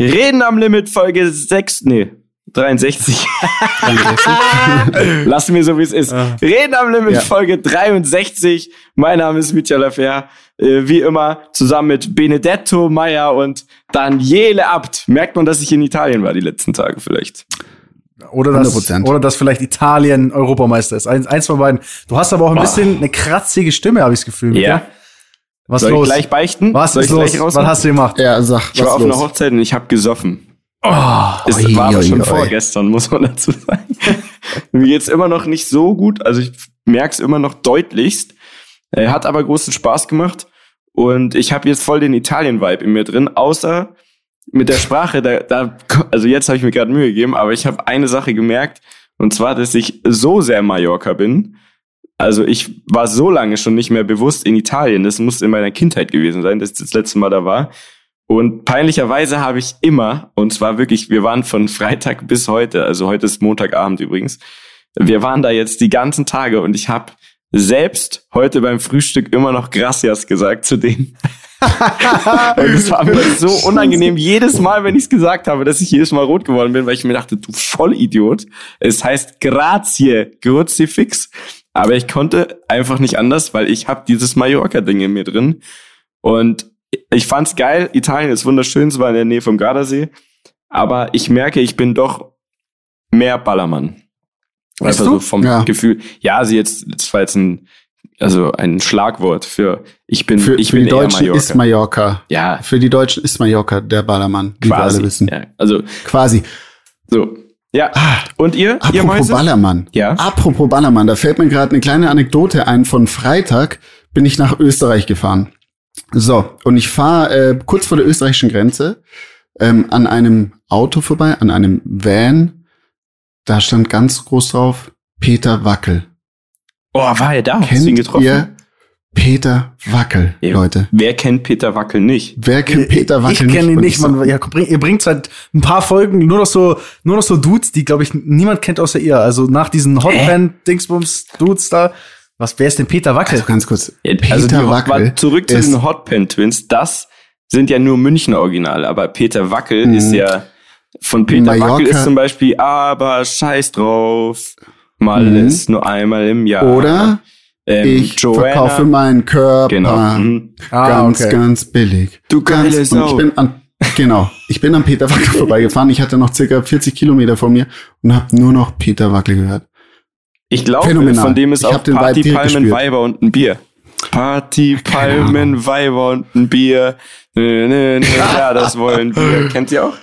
Reden am Limit Folge 6, nee, 63. 63. Lass mir so, wie es ist. Ah. Reden am Limit ja. Folge 63. Mein Name ist Mitya Lafer. Äh, wie immer zusammen mit Benedetto Meyer und Daniele Abt. Merkt man, dass ich in Italien war die letzten Tage vielleicht? Oder dass, oder dass vielleicht Italien Europameister ist. Eins, eins von beiden. Du hast aber auch ein bisschen eine kratzige Stimme, habe ich das Gefühl. Ja. Was Soll los? ich gleich beichten? Was Soll ist los? Was hast du gemacht? Ja, sag, ich war auf los? einer Hochzeit und ich habe gesoffen. Oh, es oi, war aber schon oi, vorgestern, muss man dazu sagen. Mir geht's immer noch nicht so gut. Also ich merke es immer noch deutlichst. Er hat aber großen Spaß gemacht. Und ich habe jetzt voll den Italien-Vibe in mir drin, außer mit der Sprache, da, da also jetzt habe ich mir gerade Mühe gegeben, aber ich habe eine Sache gemerkt, und zwar, dass ich so sehr Mallorca bin. Also ich war so lange schon nicht mehr bewusst in Italien. Das muss in meiner Kindheit gewesen sein, dass ich das letzte Mal da war. Und peinlicherweise habe ich immer, und zwar wirklich, wir waren von Freitag bis heute, also heute ist Montagabend übrigens, wir waren da jetzt die ganzen Tage und ich habe selbst heute beim Frühstück immer noch Gracias gesagt zu denen. und es war mir so unangenehm, jedes Mal, wenn ich es gesagt habe, dass ich jedes Mal rot geworden bin, weil ich mir dachte, du Vollidiot. Es heißt Grazie, Kruzifix. Aber ich konnte einfach nicht anders, weil ich habe dieses Mallorca-Ding in mir drin. Und ich fand's geil. Italien ist wunderschön, es war in der Nähe vom Gardasee. Aber ich merke, ich bin doch mehr Ballermann. Weißt also vom ja. Gefühl. Ja, also jetzt, das war jetzt ein also ein Schlagwort für ich bin für, ich für bin die Deutschen Mallorca. ist Mallorca. Ja. Für die Deutschen ist Mallorca der Ballermann, wie quasi, wir alle wissen. Ja, also quasi. So. Ja. Ah, und ihr? Apropos ihr? Ballermann. Ja. Apropos Ballermann, da fällt mir gerade eine kleine Anekdote ein. Von Freitag bin ich nach Österreich gefahren. So, und ich fahre äh, kurz vor der österreichischen Grenze ähm, an einem Auto vorbei, an einem Van. Da stand ganz groß drauf Peter Wackel. Oh, war er da? Kennt Hast du ihn getroffen? Ihr Peter Wackel, ja, Leute. Wer kennt Peter Wackel nicht? Wer kennt Peter Wackel ich nicht? Ich kenne ihn nicht. Man, ja, ihr bringt seit ein paar Folgen nur noch so, nur noch so Dudes, die, glaube ich, niemand kennt außer ihr. Also nach diesen Hotband-Dingsbums-Dudes da. Was, wer ist denn Peter Wackel? Also ganz kurz. Ja, Peter also die, Wackel. Zurück zu den Hotband-Twins. Das sind ja nur Münchner Originale, aber Peter Wackel mhm. ist ja, von Peter Mallorca. Wackel ist zum Beispiel, aber scheiß drauf. Mal mhm. ist nur einmal im Jahr. Oder ähm, ich Joanna. verkaufe meinen Körper genau. Mhm. Ah, ganz, okay. ganz billig. Du geile ganz, Sau. Ich bin an, genau. Ich bin am Peter Wackel vorbeigefahren. Ich hatte noch circa 40 Kilometer vor mir und habe nur noch Peter Wackel gehört. Ich glaube, von dem ist ich auch Party, Palmen, Weiber und ein Bier. Party, Palmen, Weiber und ein Bier. Nö, nö, nö, ja, das wollen wir. Kennt ihr auch?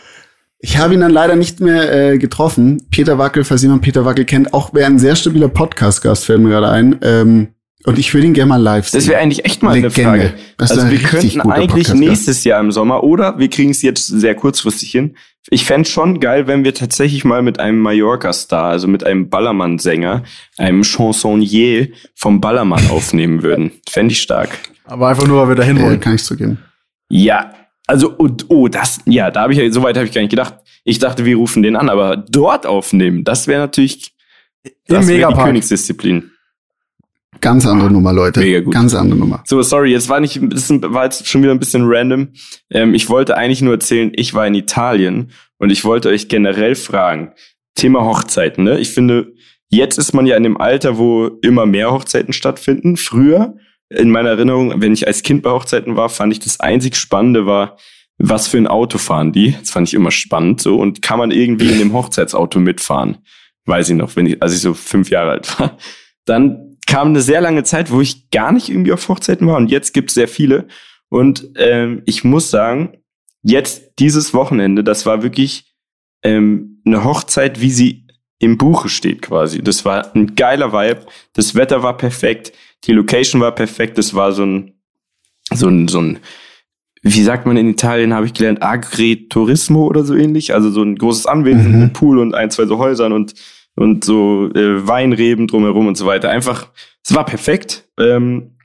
Ich habe ihn dann leider nicht mehr äh, getroffen. Peter Wackel, falls jemand Peter Wackel kennt, auch wäre ein sehr stabiler Podcast-Gast, fällt mir gerade ein. Ähm, und ich würde ihn gerne mal live sehen. Das wäre eigentlich echt mal Legende. eine Frage. Also wir könnten eigentlich nächstes Jahr im Sommer oder wir kriegen es jetzt sehr kurzfristig hin. Ich fände schon geil, wenn wir tatsächlich mal mit einem Mallorca-Star, also mit einem Ballermann-Sänger, einem Chansonnier vom Ballermann aufnehmen würden. Fände ich stark. Aber einfach nur, weil wir dahin wollen. Äh, kann ich zugeben. Ja, also, und, oh, das, ja, da habe ich ja, so weit habe ich gar nicht gedacht. Ich dachte, wir rufen den an, aber dort aufnehmen, das wäre natürlich das wär die Königsdisziplin. Ganz andere Nummer, Leute. Mega gut. Ganz andere Nummer. So, sorry, jetzt war nicht, das war jetzt schon wieder ein bisschen random. Ähm, ich wollte eigentlich nur erzählen, ich war in Italien und ich wollte euch generell fragen, Thema Hochzeiten, ne? Ich finde, jetzt ist man ja in dem Alter, wo immer mehr Hochzeiten stattfinden. Früher in meiner Erinnerung, wenn ich als Kind bei Hochzeiten war, fand ich das einzig Spannende war, was für ein Auto fahren die. Das fand ich immer spannend so. Und kann man irgendwie in dem Hochzeitsauto mitfahren? Weiß ich noch, wenn ich, als ich so fünf Jahre alt war. Dann kam eine sehr lange Zeit, wo ich gar nicht irgendwie auf Hochzeiten war. Und jetzt gibt es sehr viele. Und ähm, ich muss sagen, jetzt dieses Wochenende, das war wirklich ähm, eine Hochzeit, wie sie im Buche steht quasi. Das war ein geiler Vibe. Das Wetter war perfekt. Die Location war perfekt. Das war so ein, so ein, so ein, wie sagt man in Italien, habe ich gelernt, Agriturismo oder so ähnlich. Also so ein großes Anwesen mhm. mit Pool und ein, zwei so Häusern und, und so äh, Weinreben drumherum und so weiter. Einfach, es war perfekt. Ähm,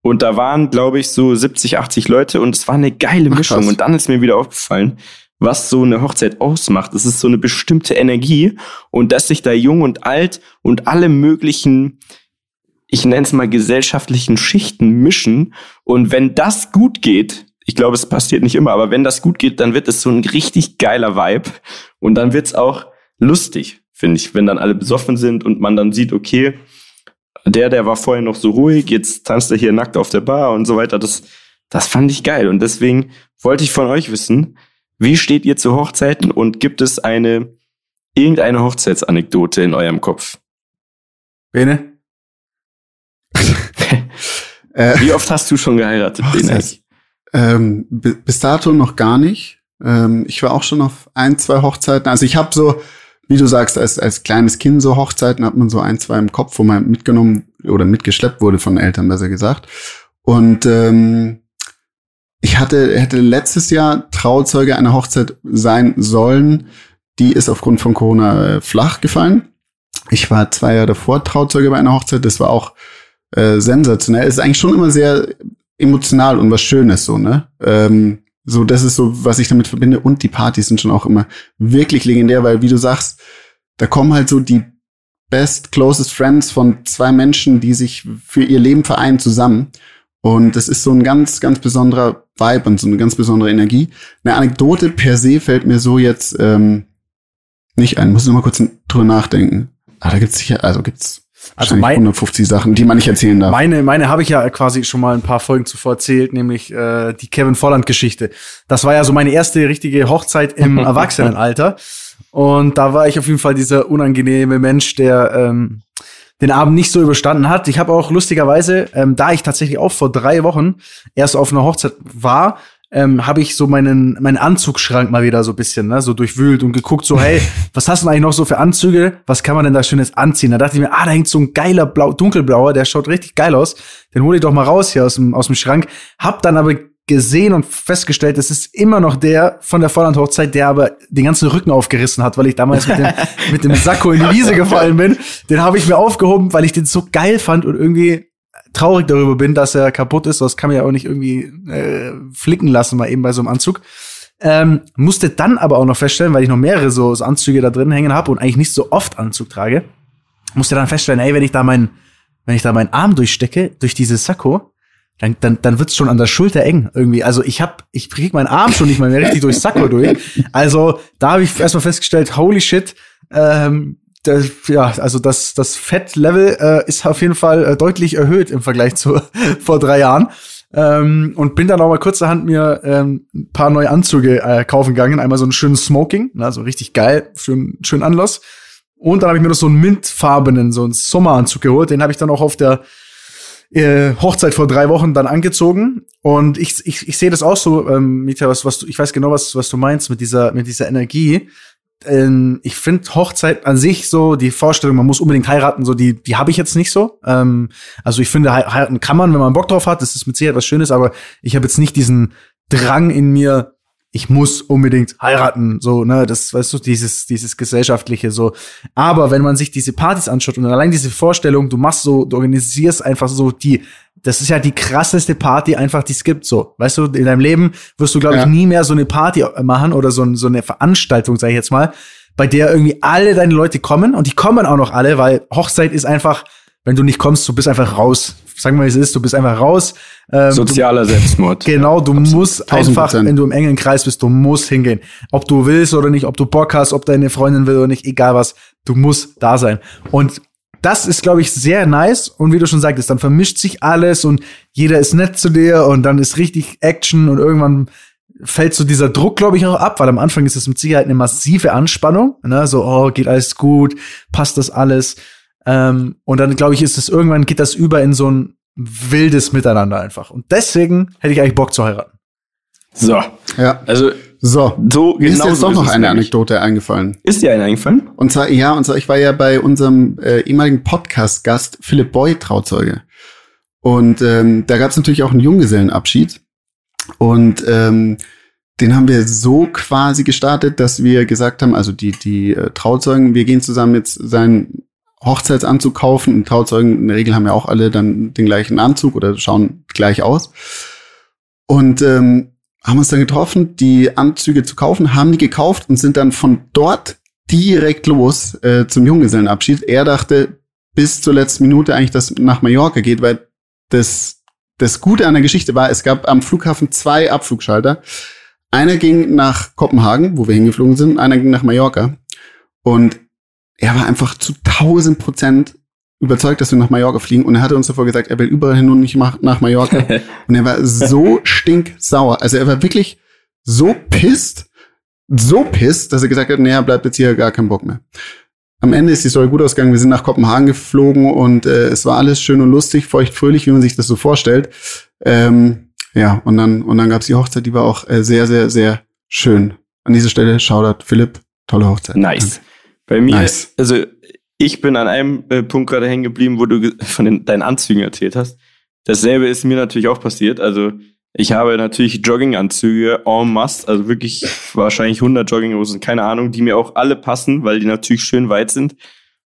und da waren, glaube ich, so 70, 80 Leute und es war eine geile Mischung. Ach, und dann ist mir wieder aufgefallen, was so eine Hochzeit ausmacht. Es ist so eine bestimmte Energie und dass sich da jung und alt und alle möglichen ich nenne es mal gesellschaftlichen Schichten mischen. Und wenn das gut geht, Ich glaube, es passiert nicht immer, aber wenn das gut geht, dann wird es so ein richtig geiler Vibe und dann wird's auch lustig, finde ich, wenn dann alle besoffen sind und man dann sieht, okay, der, der war vorher noch so ruhig, jetzt tanzt er hier nackt auf der Bar und so weiter. Das, das fand ich geil. Und deswegen wollte ich von euch wissen, wie steht ihr zu Hochzeiten und gibt es eine, irgendeine Hochzeitsanekdote in eurem Kopf? Bene? Äh, wie oft hast du schon geheiratet, Bene? Ähm, bis dato noch gar nicht. Ähm, ich war auch schon auf ein, zwei Hochzeiten. Also ich habe so, wie du sagst, als, als kleines Kind so Hochzeiten hat man so ein, zwei im Kopf, wo man mitgenommen oder mitgeschleppt wurde von Eltern, besser gesagt. Und ähm, ich hatte, hätte letztes Jahr Trauzeuge einer Hochzeit sein sollen. Die ist aufgrund von Corona äh, flach gefallen. Ich war zwei Jahre davor Trauzeuge bei einer Hochzeit. Das war auch äh, sensationell. Es ist eigentlich schon immer sehr emotional und was Schönes so, ne? Ähm, so, das ist so, was ich damit verbinde. Und die Partys sind schon auch immer wirklich legendär, weil, wie du sagst, da kommen halt so die best, closest friends von zwei Menschen, die sich für ihr Leben vereinen zusammen. Und das ist so ein ganz, ganz besonderer Vibe und so eine ganz besondere Energie. Eine Anekdote per se fällt mir so jetzt ähm, nicht ein. Muss ich noch mal kurz drüber nachdenken. Ah, da gibt's sicher, also gibt's also mein, 150 Sachen, die man nicht erzählen darf. Meine, meine habe ich ja quasi schon mal ein paar Folgen zuvor erzählt, nämlich äh, die Kevin Volland-Geschichte. Das war ja so meine erste richtige Hochzeit im Erwachsenenalter. Und da war ich auf jeden Fall dieser unangenehme Mensch, der ähm, den Abend nicht so überstanden hat. Ich habe auch lustigerweise, ähm, da ich tatsächlich auch vor drei Wochen erst auf einer Hochzeit war, ähm, habe ich so meinen, meinen Anzugschrank mal wieder so bisschen, ne, so durchwühlt und geguckt, so, hey, was hast du eigentlich noch so für Anzüge? Was kann man denn da Schönes anziehen? Da dachte ich mir, ah, da hängt so ein geiler Blau, dunkelblauer, der schaut richtig geil aus. Den hole ich doch mal raus hier aus dem, aus dem Schrank. Hab dann aber gesehen und festgestellt, es ist immer noch der von der Volland-Hochzeit, der aber den ganzen Rücken aufgerissen hat, weil ich damals mit dem, mit dem Sakko in die Wiese gefallen bin. Den habe ich mir aufgehoben, weil ich den so geil fand und irgendwie traurig darüber bin, dass er kaputt ist. Das kann man ja auch nicht irgendwie äh, flicken lassen, mal eben bei so einem Anzug. Ähm, musste dann aber auch noch feststellen, weil ich noch mehrere so, so Anzüge da drin hängen habe und eigentlich nicht so oft Anzug trage, musste dann feststellen, ey, wenn ich da meinen, wenn ich da meinen Arm durchstecke, durch dieses Sakko, dann, dann, dann wird's schon an der Schulter eng irgendwie. Also ich hab, ich krieg meinen Arm schon nicht mal mehr richtig durchs Sakko durch. Also da habe ich erstmal festgestellt, holy shit, ähm, das, ja, also das, das Fettlevel äh, ist auf jeden Fall äh, deutlich erhöht im Vergleich zu vor drei Jahren. Ähm, und bin dann auch mal kurzerhand mir ähm, ein paar neue Anzüge äh, kaufen gegangen. Einmal so einen schönen Smoking, also richtig geil, schön, schön Anlass. Und dann habe ich mir noch so einen mintfarbenen, so einen Sommeranzug geholt. Den habe ich dann auch auf der äh, Hochzeit vor drei Wochen dann angezogen. Und ich, ich, ich sehe das auch so, ähm, Mieter, was, was du, ich weiß genau, was, was du meinst mit dieser, mit dieser Energie ähm, ich finde Hochzeit an sich so, die Vorstellung, man muss unbedingt heiraten, so die, die habe ich jetzt nicht so. Ähm, also ich finde, heiraten kann man, wenn man Bock drauf hat, das ist mit Sicherheit was Schönes, aber ich habe jetzt nicht diesen Drang in mir, ich muss unbedingt heiraten, so, ne, das, weißt du, dieses, dieses gesellschaftliche, so. Aber wenn man sich diese Partys anschaut und allein diese Vorstellung, du machst so, du organisierst einfach so die, das ist ja die krasseste Party einfach, die es gibt, so. Weißt du, in deinem Leben wirst du, glaube ja. ich, nie mehr so eine Party machen oder so, so eine Veranstaltung, sag ich jetzt mal, bei der irgendwie alle deine Leute kommen und die kommen auch noch alle, weil Hochzeit ist einfach, wenn du nicht kommst, du bist einfach raus sagen wir mal, wie es ist, du bist einfach raus. Ähm, Sozialer Selbstmord. Genau, du Absolut. musst einfach, wenn du im engen Kreis bist, du musst hingehen. Ob du willst oder nicht, ob du Bock hast, ob deine Freundin will oder nicht, egal was, du musst da sein. Und das ist, glaube ich, sehr nice. Und wie du schon sagtest, dann vermischt sich alles und jeder ist nett zu dir und dann ist richtig Action und irgendwann fällt so dieser Druck, glaube ich, auch ab, weil am Anfang ist es mit Sicherheit eine massive Anspannung. Ne? So, oh, geht alles gut, passt das alles. Ähm, und dann, glaube ich, ist es irgendwann geht das über in so ein wildes Miteinander einfach. Und deswegen hätte ich eigentlich Bock zu heiraten. So. Ja. Also so, so genau ist jetzt doch noch eine Anekdote eingefallen. Ist dir eine eingefallen? Und zwar, ja, und zwar, ich war ja bei unserem äh, ehemaligen Podcast-Gast Philipp Boy Trauzeuge. Und ähm, da gab es natürlich auch einen Junggesellenabschied. Und ähm, den haben wir so quasi gestartet, dass wir gesagt haben, also die, die äh, Trauzeugen, wir gehen zusammen jetzt seinen Hochzeitsanzug kaufen und Trauzeugen in der Regel haben ja auch alle dann den gleichen Anzug oder schauen gleich aus. Und ähm, haben uns dann getroffen, die Anzüge zu kaufen, haben die gekauft und sind dann von dort direkt los äh, zum Junggesellenabschied. Er dachte bis zur letzten Minute eigentlich, dass nach Mallorca geht, weil das das Gute an der Geschichte war, es gab am Flughafen zwei Abflugschalter. Einer ging nach Kopenhagen, wo wir hingeflogen sind, einer ging nach Mallorca. Und er war einfach zu 1000 Prozent überzeugt, dass wir nach Mallorca fliegen. Und er hatte uns davor gesagt, er will überall hin und nicht nach Mallorca. und er war so stinksauer. Also er war wirklich so pisst, so pisst, dass er gesagt hat, naja, bleibt jetzt hier gar kein Bock mehr. Am Ende ist die Story gut ausgegangen. Wir sind nach Kopenhagen geflogen und äh, es war alles schön und lustig, feucht, fröhlich, wie man sich das so vorstellt. Ähm, ja, und dann, und dann gab's die Hochzeit, die war auch äh, sehr, sehr, sehr schön. An dieser Stelle Shoutout Philipp, tolle Hochzeit. Nice. Bei mir, nice. also ich bin an einem äh, Punkt gerade hängen geblieben, wo du von den, deinen Anzügen erzählt hast. Dasselbe ist mir natürlich auch passiert. Also ich habe natürlich Jogginganzüge en masse, also wirklich wahrscheinlich 100 Jogginghosen, keine Ahnung, die mir auch alle passen, weil die natürlich schön weit sind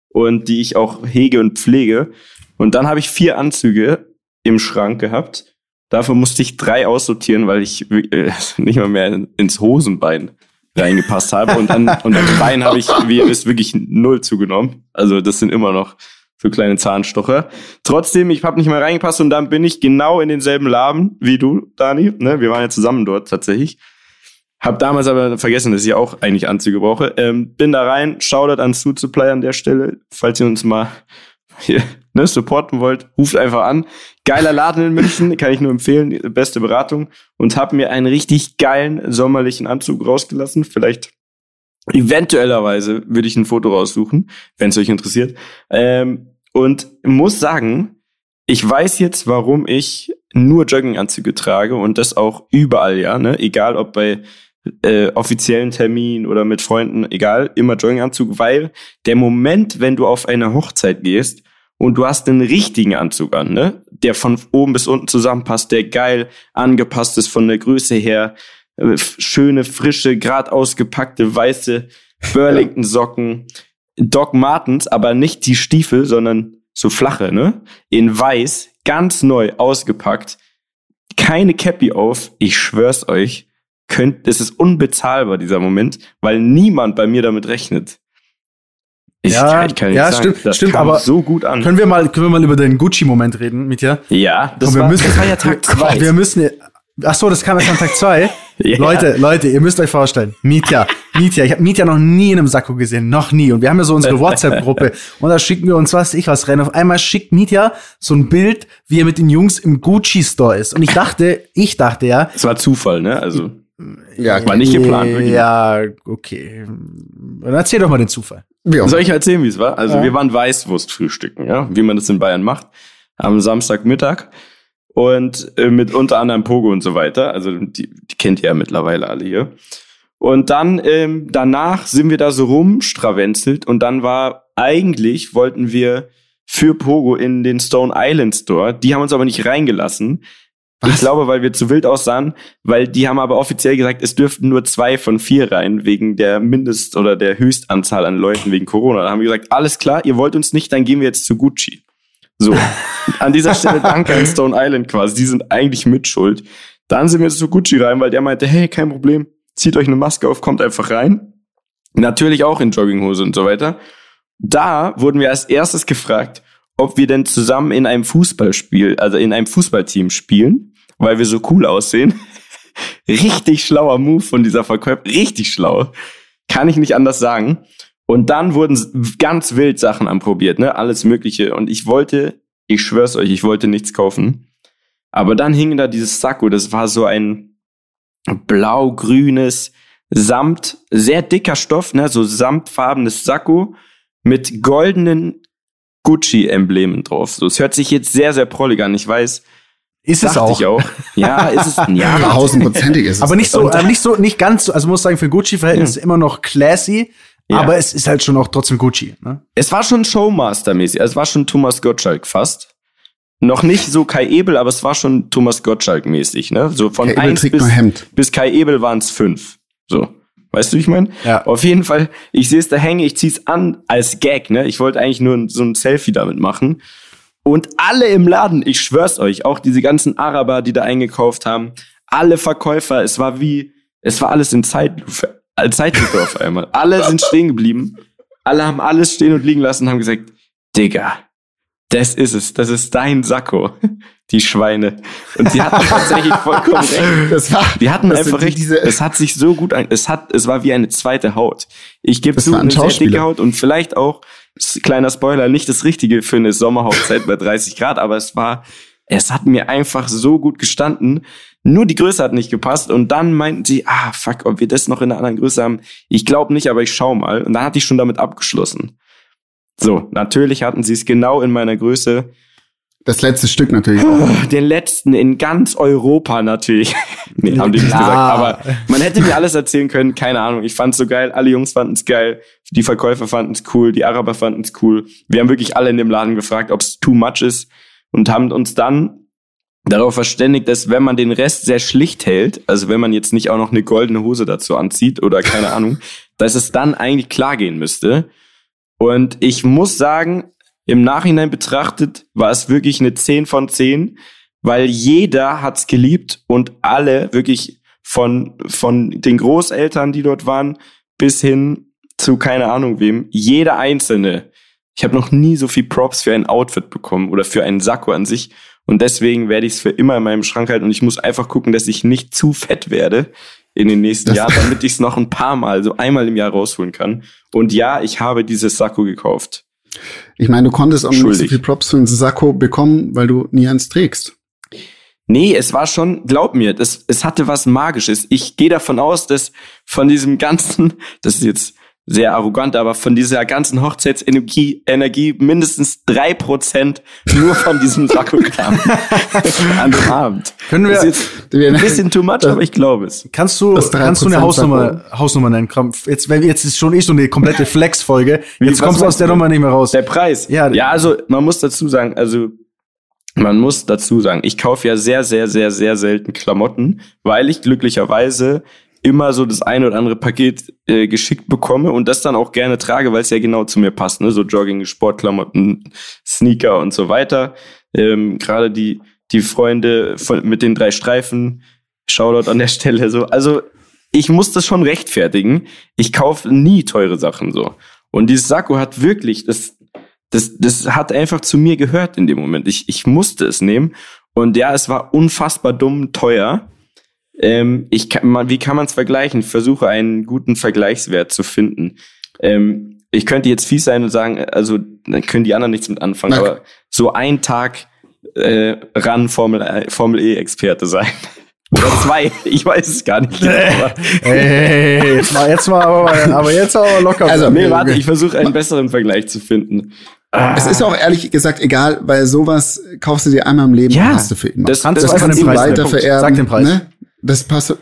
und die ich auch hege und pflege. Und dann habe ich vier Anzüge im Schrank gehabt. Dafür musste ich drei aussortieren, weil ich äh, nicht mal mehr ins Hosenbein reingepasst habe. Und dann, und an Bein habe ich, wie ihr wisst, wirklich null zugenommen. Also das sind immer noch so kleine Zahnstocher. Trotzdem, ich habe nicht mal reingepasst und dann bin ich genau in denselben Laden wie du, Dani. Ne? Wir waren ja zusammen dort tatsächlich. Hab damals aber vergessen, dass ich auch eigentlich Anzüge brauche. Ähm, bin da rein, Shoutout an Suit Supply an der Stelle. Falls ihr uns mal hier, ne, supporten wollt, ruft einfach an. Geiler Laden in München, kann ich nur empfehlen, beste Beratung. Und hab mir einen richtig geilen sommerlichen Anzug rausgelassen. Vielleicht eventuellerweise würde ich ein Foto raussuchen, wenn es euch interessiert. Ähm, und muss sagen, ich weiß jetzt, warum ich nur Jogginganzüge trage und das auch überall, ja, ne? Egal ob bei äh, offiziellen Terminen oder mit Freunden, egal, immer Jogginganzug, weil der Moment, wenn du auf eine Hochzeit gehst und du hast einen richtigen Anzug an, ne? Der von oben bis unten zusammenpasst, der geil angepasst ist von der Größe her, äh, schöne, frische, grad ausgepackte, weiße Burlington-Socken, Doc Martens, aber nicht die Stiefel, sondern so flache, ne? In weiß, ganz neu ausgepackt. Keine Cappy auf. Ich schwör's euch. Könnt, es ist unbezahlbar, dieser Moment, weil niemand bei mir damit rechnet. Ich, ja, ich kann ja, sagen, stimmt, das stimmt, aber so gut an. Können wir mal, können wir mal über den Gucci-Moment reden, Mitya? Ja, das, Komm, wir war, müssen, das war ja Tag zwei. Wir müssen, ach so, das kam erst an Tag zwei. Ja. Leute, Leute, ihr müsst euch vorstellen, Mietja, Mietja, ich habe Mietja noch nie in einem Sakko gesehen, noch nie. Und wir haben ja so unsere WhatsApp-Gruppe und da schicken wir uns was ich was rein. Auf einmal schickt Mietja so ein Bild, wie er mit den Jungs im Gucci-Store ist. Und ich dachte, ich dachte ja. Es war Zufall, ne? Also. Ja, war nicht geplant. Wirklich. Ja, okay. Dann erzähl doch mal den Zufall. Ja. Soll ich erzählen, wie es war? Also ja. wir waren Weißwurst frühstücken, ja, wie man das in Bayern macht, am Samstagmittag und äh, mit unter anderem Pogo und so weiter. Also die, die kennt ihr ja mittlerweile alle hier. Und dann ähm, danach sind wir da so rumstravenzelt und dann war eigentlich wollten wir für Pogo in den Stone Island Store. Die haben uns aber nicht reingelassen. Was? Ich glaube, weil wir zu wild aussahen, weil die haben aber offiziell gesagt, es dürften nur zwei von vier rein, wegen der Mindest- oder der Höchstanzahl an Leuten wegen Corona. Da haben wir gesagt, alles klar, ihr wollt uns nicht, dann gehen wir jetzt zu Gucci. So, an dieser Stelle danke an Stone Island quasi. Die sind eigentlich mitschuld. Dann sind wir zu Gucci rein, weil der meinte, hey, kein Problem, zieht euch eine Maske auf, kommt einfach rein. Natürlich auch in Jogginghose und so weiter. Da wurden wir als erstes gefragt, ob wir denn zusammen in einem Fußballspiel, also in einem Fußballteam spielen, weil wir so cool aussehen. richtig schlauer Move von dieser Verkäufer, richtig schlau. Kann ich nicht anders sagen. Und dann wurden ganz wild Sachen anprobiert, ne? Alles Mögliche. Und ich wollte, ich schwör's euch, ich wollte nichts kaufen. Aber dann hing da dieses Sakko, das war so ein blau-grünes Samt, sehr dicker Stoff, ne? So samtfarbenes Sakko mit goldenen Gucci-Emblemen drauf. So, es hört sich jetzt sehr, sehr prollig an. Ich weiß, ist es auch. Ich auch. Ja, ist es. Ja, tausendprozentig ist es. Aber nicht so, aber nicht so, nicht ganz so. Also muss sagen, für Gucci-Verhältnisse ja. immer noch classy. Ja. Aber es ist halt schon auch trotzdem Gucci. Ne? Es war schon Showmaster-mäßig. Es war schon Thomas Gottschalk fast. Noch nicht so Kai Ebel, aber es war schon Thomas Gottschalk-mäßig. Ne? So von Kai eins bis, bis Kai Ebel waren es fünf. So. Weißt du, wie ich meine? Ja. Auf jeden Fall, ich sehe es da hängen, ich zieh's an als Gag, ne? Ich wollte eigentlich nur so ein Selfie damit machen. Und alle im Laden, ich schwör's euch, auch diese ganzen Araber, die da eingekauft haben, alle Verkäufer, es war wie, es war alles in Zeitlupe. Zeitlupe auf einmal. Alle sind stehen geblieben. Alle haben alles stehen und liegen lassen und haben gesagt, Digga, Das ist es. Das ist dein Sakko. Die Schweine. Und sie hatten tatsächlich vollkommen recht. War, die hatten einfach recht. Diese, es hat sich so gut an, es hat, es war wie eine zweite Haut. Ich gebe zu, ein eine sehr dicke Haut und vielleicht auch, kleiner Spoiler, nicht das Richtige für eine Sommerhochzeit bei 30 Grad, aber es war, es hat mir einfach so gut gestanden. Nur die Größe hat nicht gepasst und dann meinten sie, ah, fuck, ob wir das noch in einer anderen Größe haben. Ich glaube nicht, aber ich schau mal. Und dann hatte ich schon damit abgeschlossen. So, natürlich hatten sie es genau in meiner Größe. Das letzte Stück natürlich auch. Den letzten in ganz Europa natürlich. nee, haben die nicht gesagt. Aber man hätte mir alles erzählen können. Keine Ahnung. Ich fand's so geil. Alle Jungs fanden es geil. Die Verkäufer fanden es cool. Die Araber fanden es cool. Wir haben wirklich alle in dem Laden gefragt, ob es too much ist. Und haben uns dann darauf verständigt, dass wenn man den Rest sehr schlicht hält, also wenn man jetzt nicht auch noch eine goldene Hose dazu anzieht oder keine Ahnung, dass es dann eigentlich klar gehen müsste. Und ich muss sagen, im Nachhinein betrachtet war es wirklich eine 10 von 10, weil jeder hat's geliebt und alle wirklich von, von den Großeltern, die dort waren, bis hin zu keine Ahnung wem, jeder einzelne. Ich habe noch nie so viel Props für ein Outfit bekommen oder für einen Sakko an sich. Und deswegen werde ich es für immer in meinem Schrank halten und ich muss einfach gucken, dass ich nicht zu fett werde in den nächsten das Jahren, damit ich es noch ein paar Mal, so einmal im Jahr rausholen kann. Und ja, ich habe dieses Sakko gekauft. Ich meine, du konntest auch nicht so viel Props für ein Sakko bekommen, weil du nie eins trägst. Nee, es war schon, glaub mir, das, es hatte was Magisches. Ich gehe davon aus, dass von diesem ganzen, das ist jetzt sehr arrogant, aber von dieser ganzen Hochzeitsenergie Energie mindestens drei Prozent nur von diesem Sakko kam an dem Abend. Können wir jetzt ein bisschen too much, aber ich glaube es. Kannst du kannst du eine Hausnummer Hausnummer nennen? Jetzt wenn jetzt ist schon eh so eine komplette Flex Folge. Jetzt kommst du aus der Nummer nicht mehr raus. Der Preis. Ja, ja, also man muss dazu sagen, also man muss dazu sagen, ich kaufe ja sehr, sehr, sehr, sehr selten Klamotten, weil ich glücklicherweise immer so das eine oder andere Paket äh, geschickt bekomme und das dann auch gerne trage, weil es ja genau zu mir passt, ne? So Jogging, Sportklamotten, Sneaker und so weiter. Ähm, Gerade die die Freunde von, mit den drei Streifen, Shoutout an der Stelle so. Also ich muss das schon rechtfertigen. Ich kaufe nie teure Sachen so. Und dieses Sakko hat wirklich, das, das, das hat einfach zu mir gehört in dem Moment. Ich, ich musste es nehmen. Und ja, es war unfassbar dumm teuer. Ähm, ich kann, man, wie kann man es vergleichen? Ich versuche einen guten Vergleichswert zu finden. Ähm, ich könnte jetzt fies sein und sagen, also dann können die anderen nichts mit anfangen, okay. aber so ein Tag äh, ran Formel, äh, Formel E-Experte sein. Oder zwei, ich weiß es gar nicht. Genau, hey, jetzt mal, jetzt mal, aber, aber jetzt aber locker. Also, nee, warte, ich versuche einen besseren Vergleich zu finden. Ah. Es ist auch ehrlich gesagt egal, weil sowas kaufst du dir einmal im Leben ja, hast du für immer. Das, das, das kannst du weiter vererben. Sag den Preis. Ne? Das passt.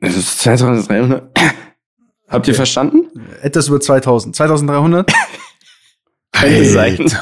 Das ist 2300. Habt ihr verstanden? Etwas über 2000. 2300? Könnte sein.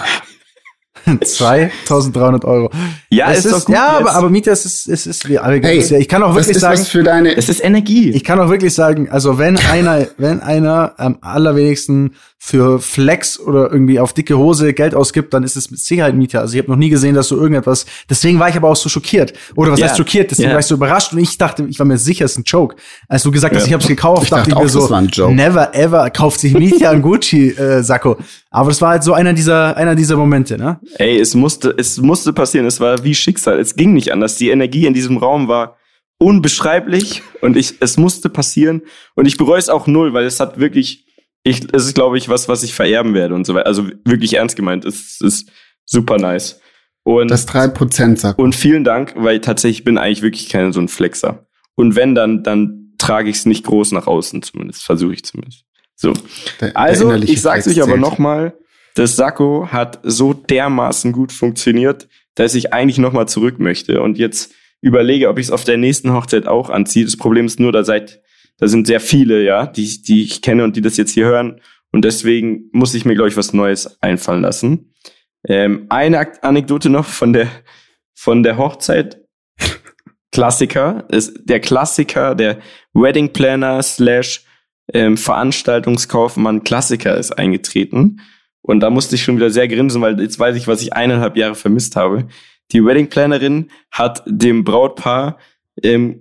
2300 Euro. Ja, es ist, ist gut, ja, aber, aber Mieter, es ist, es ist, wie alle hey, ja, ich kann auch wirklich ist sagen, für deine, es ist Energie. Ich kann auch wirklich sagen, also wenn einer, wenn einer am allerwenigsten für Flex oder irgendwie auf dicke Hose Geld ausgibt, dann ist es mit Sicherheit Mieter. Also ich habe noch nie gesehen, dass du irgendetwas. Deswegen war ich aber auch so schockiert. Oder was yeah. heißt schockiert? Deswegen yeah. war ich so überrascht und ich dachte, ich war mir sicher, es ist ein Joke. Als du gesagt hast, ja. ich habe es gekauft, ich dachte, dachte ich mir so, never ever kauft sich Mieter ein Gucci äh, Sakko. Aber es war halt so einer dieser einer dieser Momente, ne? Ey, es musste es musste passieren. Es war wie Schicksal. Es ging nicht anders. Die Energie in diesem Raum war unbeschreiblich und ich es musste passieren und ich bereue es auch null, weil es hat wirklich ich, es ist, glaube ich, was, was ich vererben werde und so weiter. Also wirklich ernst gemeint. Es ist super nice. Und, das 3% sagt. Und vielen Dank, weil tatsächlich bin eigentlich wirklich kein so ein Flexer. Und wenn, dann, dann trage ich es nicht groß nach außen zumindest. Versuche ich zumindest. So. Der, also, der ich sag's euch aber nochmal. Das Sakko hat so dermaßen gut funktioniert, dass ich eigentlich nochmal zurück möchte und jetzt überlege, ob ich es auf der nächsten Hochzeit auch anziehe. Das Problem ist nur, da seid da sind sehr viele, ja, die, die ich kenne und die das jetzt hier hören. Und deswegen muss ich mir, glaube ich, was Neues einfallen lassen. Ähm, eine Anekdote noch von der, von der Hochzeit. Klassiker ist der Klassiker, der Wedding Planner slash ähm, Veranstaltungskaufmann Klassiker ist eingetreten. Und da musste ich schon wieder sehr grinsen, weil jetzt weiß ich, was ich eineinhalb Jahre vermisst habe. Die Wedding Plannerin hat dem Brautpaar ähm,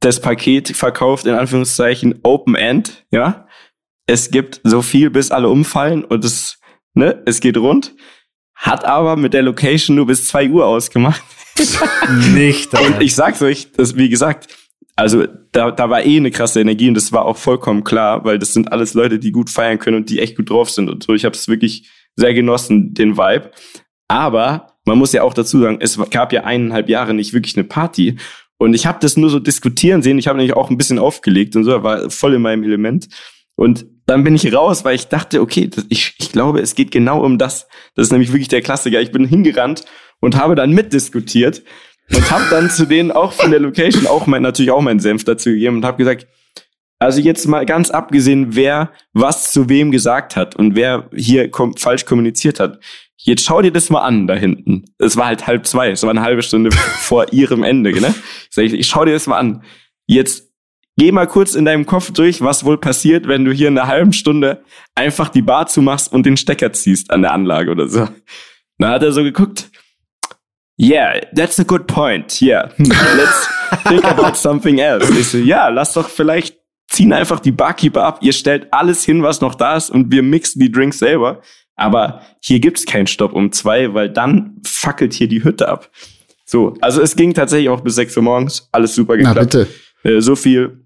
das Paket verkauft, in Anführungszeichen, Open End, ja. Es gibt so viel, bis alle umfallen und es, ne, es geht rund. hat aber mit der Location nur bis zwei Uhr ausgemacht. Nicht. Und ich sag's euch, das, wie gesagt, also da, da war eh eine krasse Energie und das war auch vollkommen klar, weil das sind alles Leute, die gut feiern können und die echt gut drauf sind und so. Ich habe es wirklich sehr genossen, den Vibe. Aber man muss ja auch dazu sagen, es gab ja eineinhalb Jahre nicht wirklich eine Party. Und ich habe das nur so diskutieren sehen. Ich habe nämlich auch ein bisschen aufgelegt und so, war voll in meinem Element. Und dann bin ich raus, weil ich dachte, okay, das, ich, ich glaube, es geht genau um das. Das ist nämlich wirklich der Klassiker. Ich bin hingerannt und habe dann mitdiskutiert und habe dann zu denen auch von der Location auch mein, natürlich auch meinen Senf dazu gegeben und habe gesagt, also jetzt mal ganz abgesehen, wer was zu wem gesagt hat und wer hier kom falsch kommuniziert hat. Jetzt schau dir das mal an da hinten. Es war halt halb zwei, es war eine halbe Stunde vor ihrem Ende, ne? Ich, sag, ich schau dir das mal an. Jetzt geh mal kurz in deinem Kopf durch, was wohl passiert, wenn du hier in einer halben Stunde einfach die Bar zumachst und den Stecker ziehst an der Anlage oder so. Da hat er so geguckt. Yeah, that's a good point. Yeah, let's think about something else. Ich so, ja, lass doch vielleicht ziehen einfach die Barkeeper ab. Ihr stellt alles hin, was noch da ist und wir mixen die Drinks selber. Aber hier gibt's keinen Stopp um zwei, weil dann fackelt hier die Hütte ab. So, also es ging tatsächlich auch bis sechs Uhr morgens. Alles super geklappt. Na bitte. Äh, so viel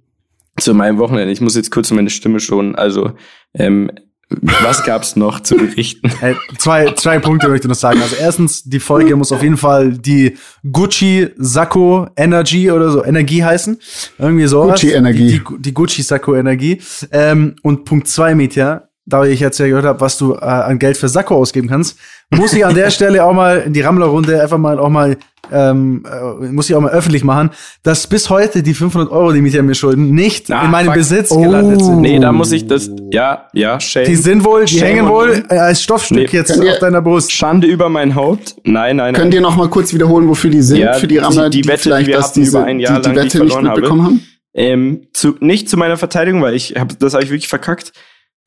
zu meinem Wochenende. Ich muss jetzt kurz meine Stimme schonen. Also, ähm, was gab's noch zu berichten? Äh, zwei, zwei Punkte möchte ich noch sagen. Also erstens, die Folge muss auf jeden Fall die Gucci Sakko Energy oder so Energie heißen. Irgendwie so. Gucci Energie. Die, die, die Gucci Sakko Energie. Ähm, und Punkt zwei, Mietja, da ich jetzt ja gehört habe, was du äh, an Geld für Sakko ausgeben kannst, muss ich an der Stelle auch mal in die Rammlerrunde einfach mal auch mal ähm, äh, muss ich auch mal öffentlich machen, dass bis heute die 500 Euro, die Mieter mir schulden, nicht ah, in meinem fuck. Besitz oh. gelandet sind. Nee, da muss ich das, ja, ja, shame. Die sind wohl, die shame hängen wohl äh, als Stoffstück nee, jetzt auf deiner Brust. Schande über mein Haupt. Nein, nein, nein. Könnt ihr noch mal kurz wiederholen, wofür die sind? Ja, für die Rammler, die, die, die Wette, vielleicht die wir das diese, über ein Jahr die, die Wette nicht mitbekommen habe. haben? Ähm, zu, nicht zu meiner Verteidigung, weil ich hab, das habe ich wirklich verkackt.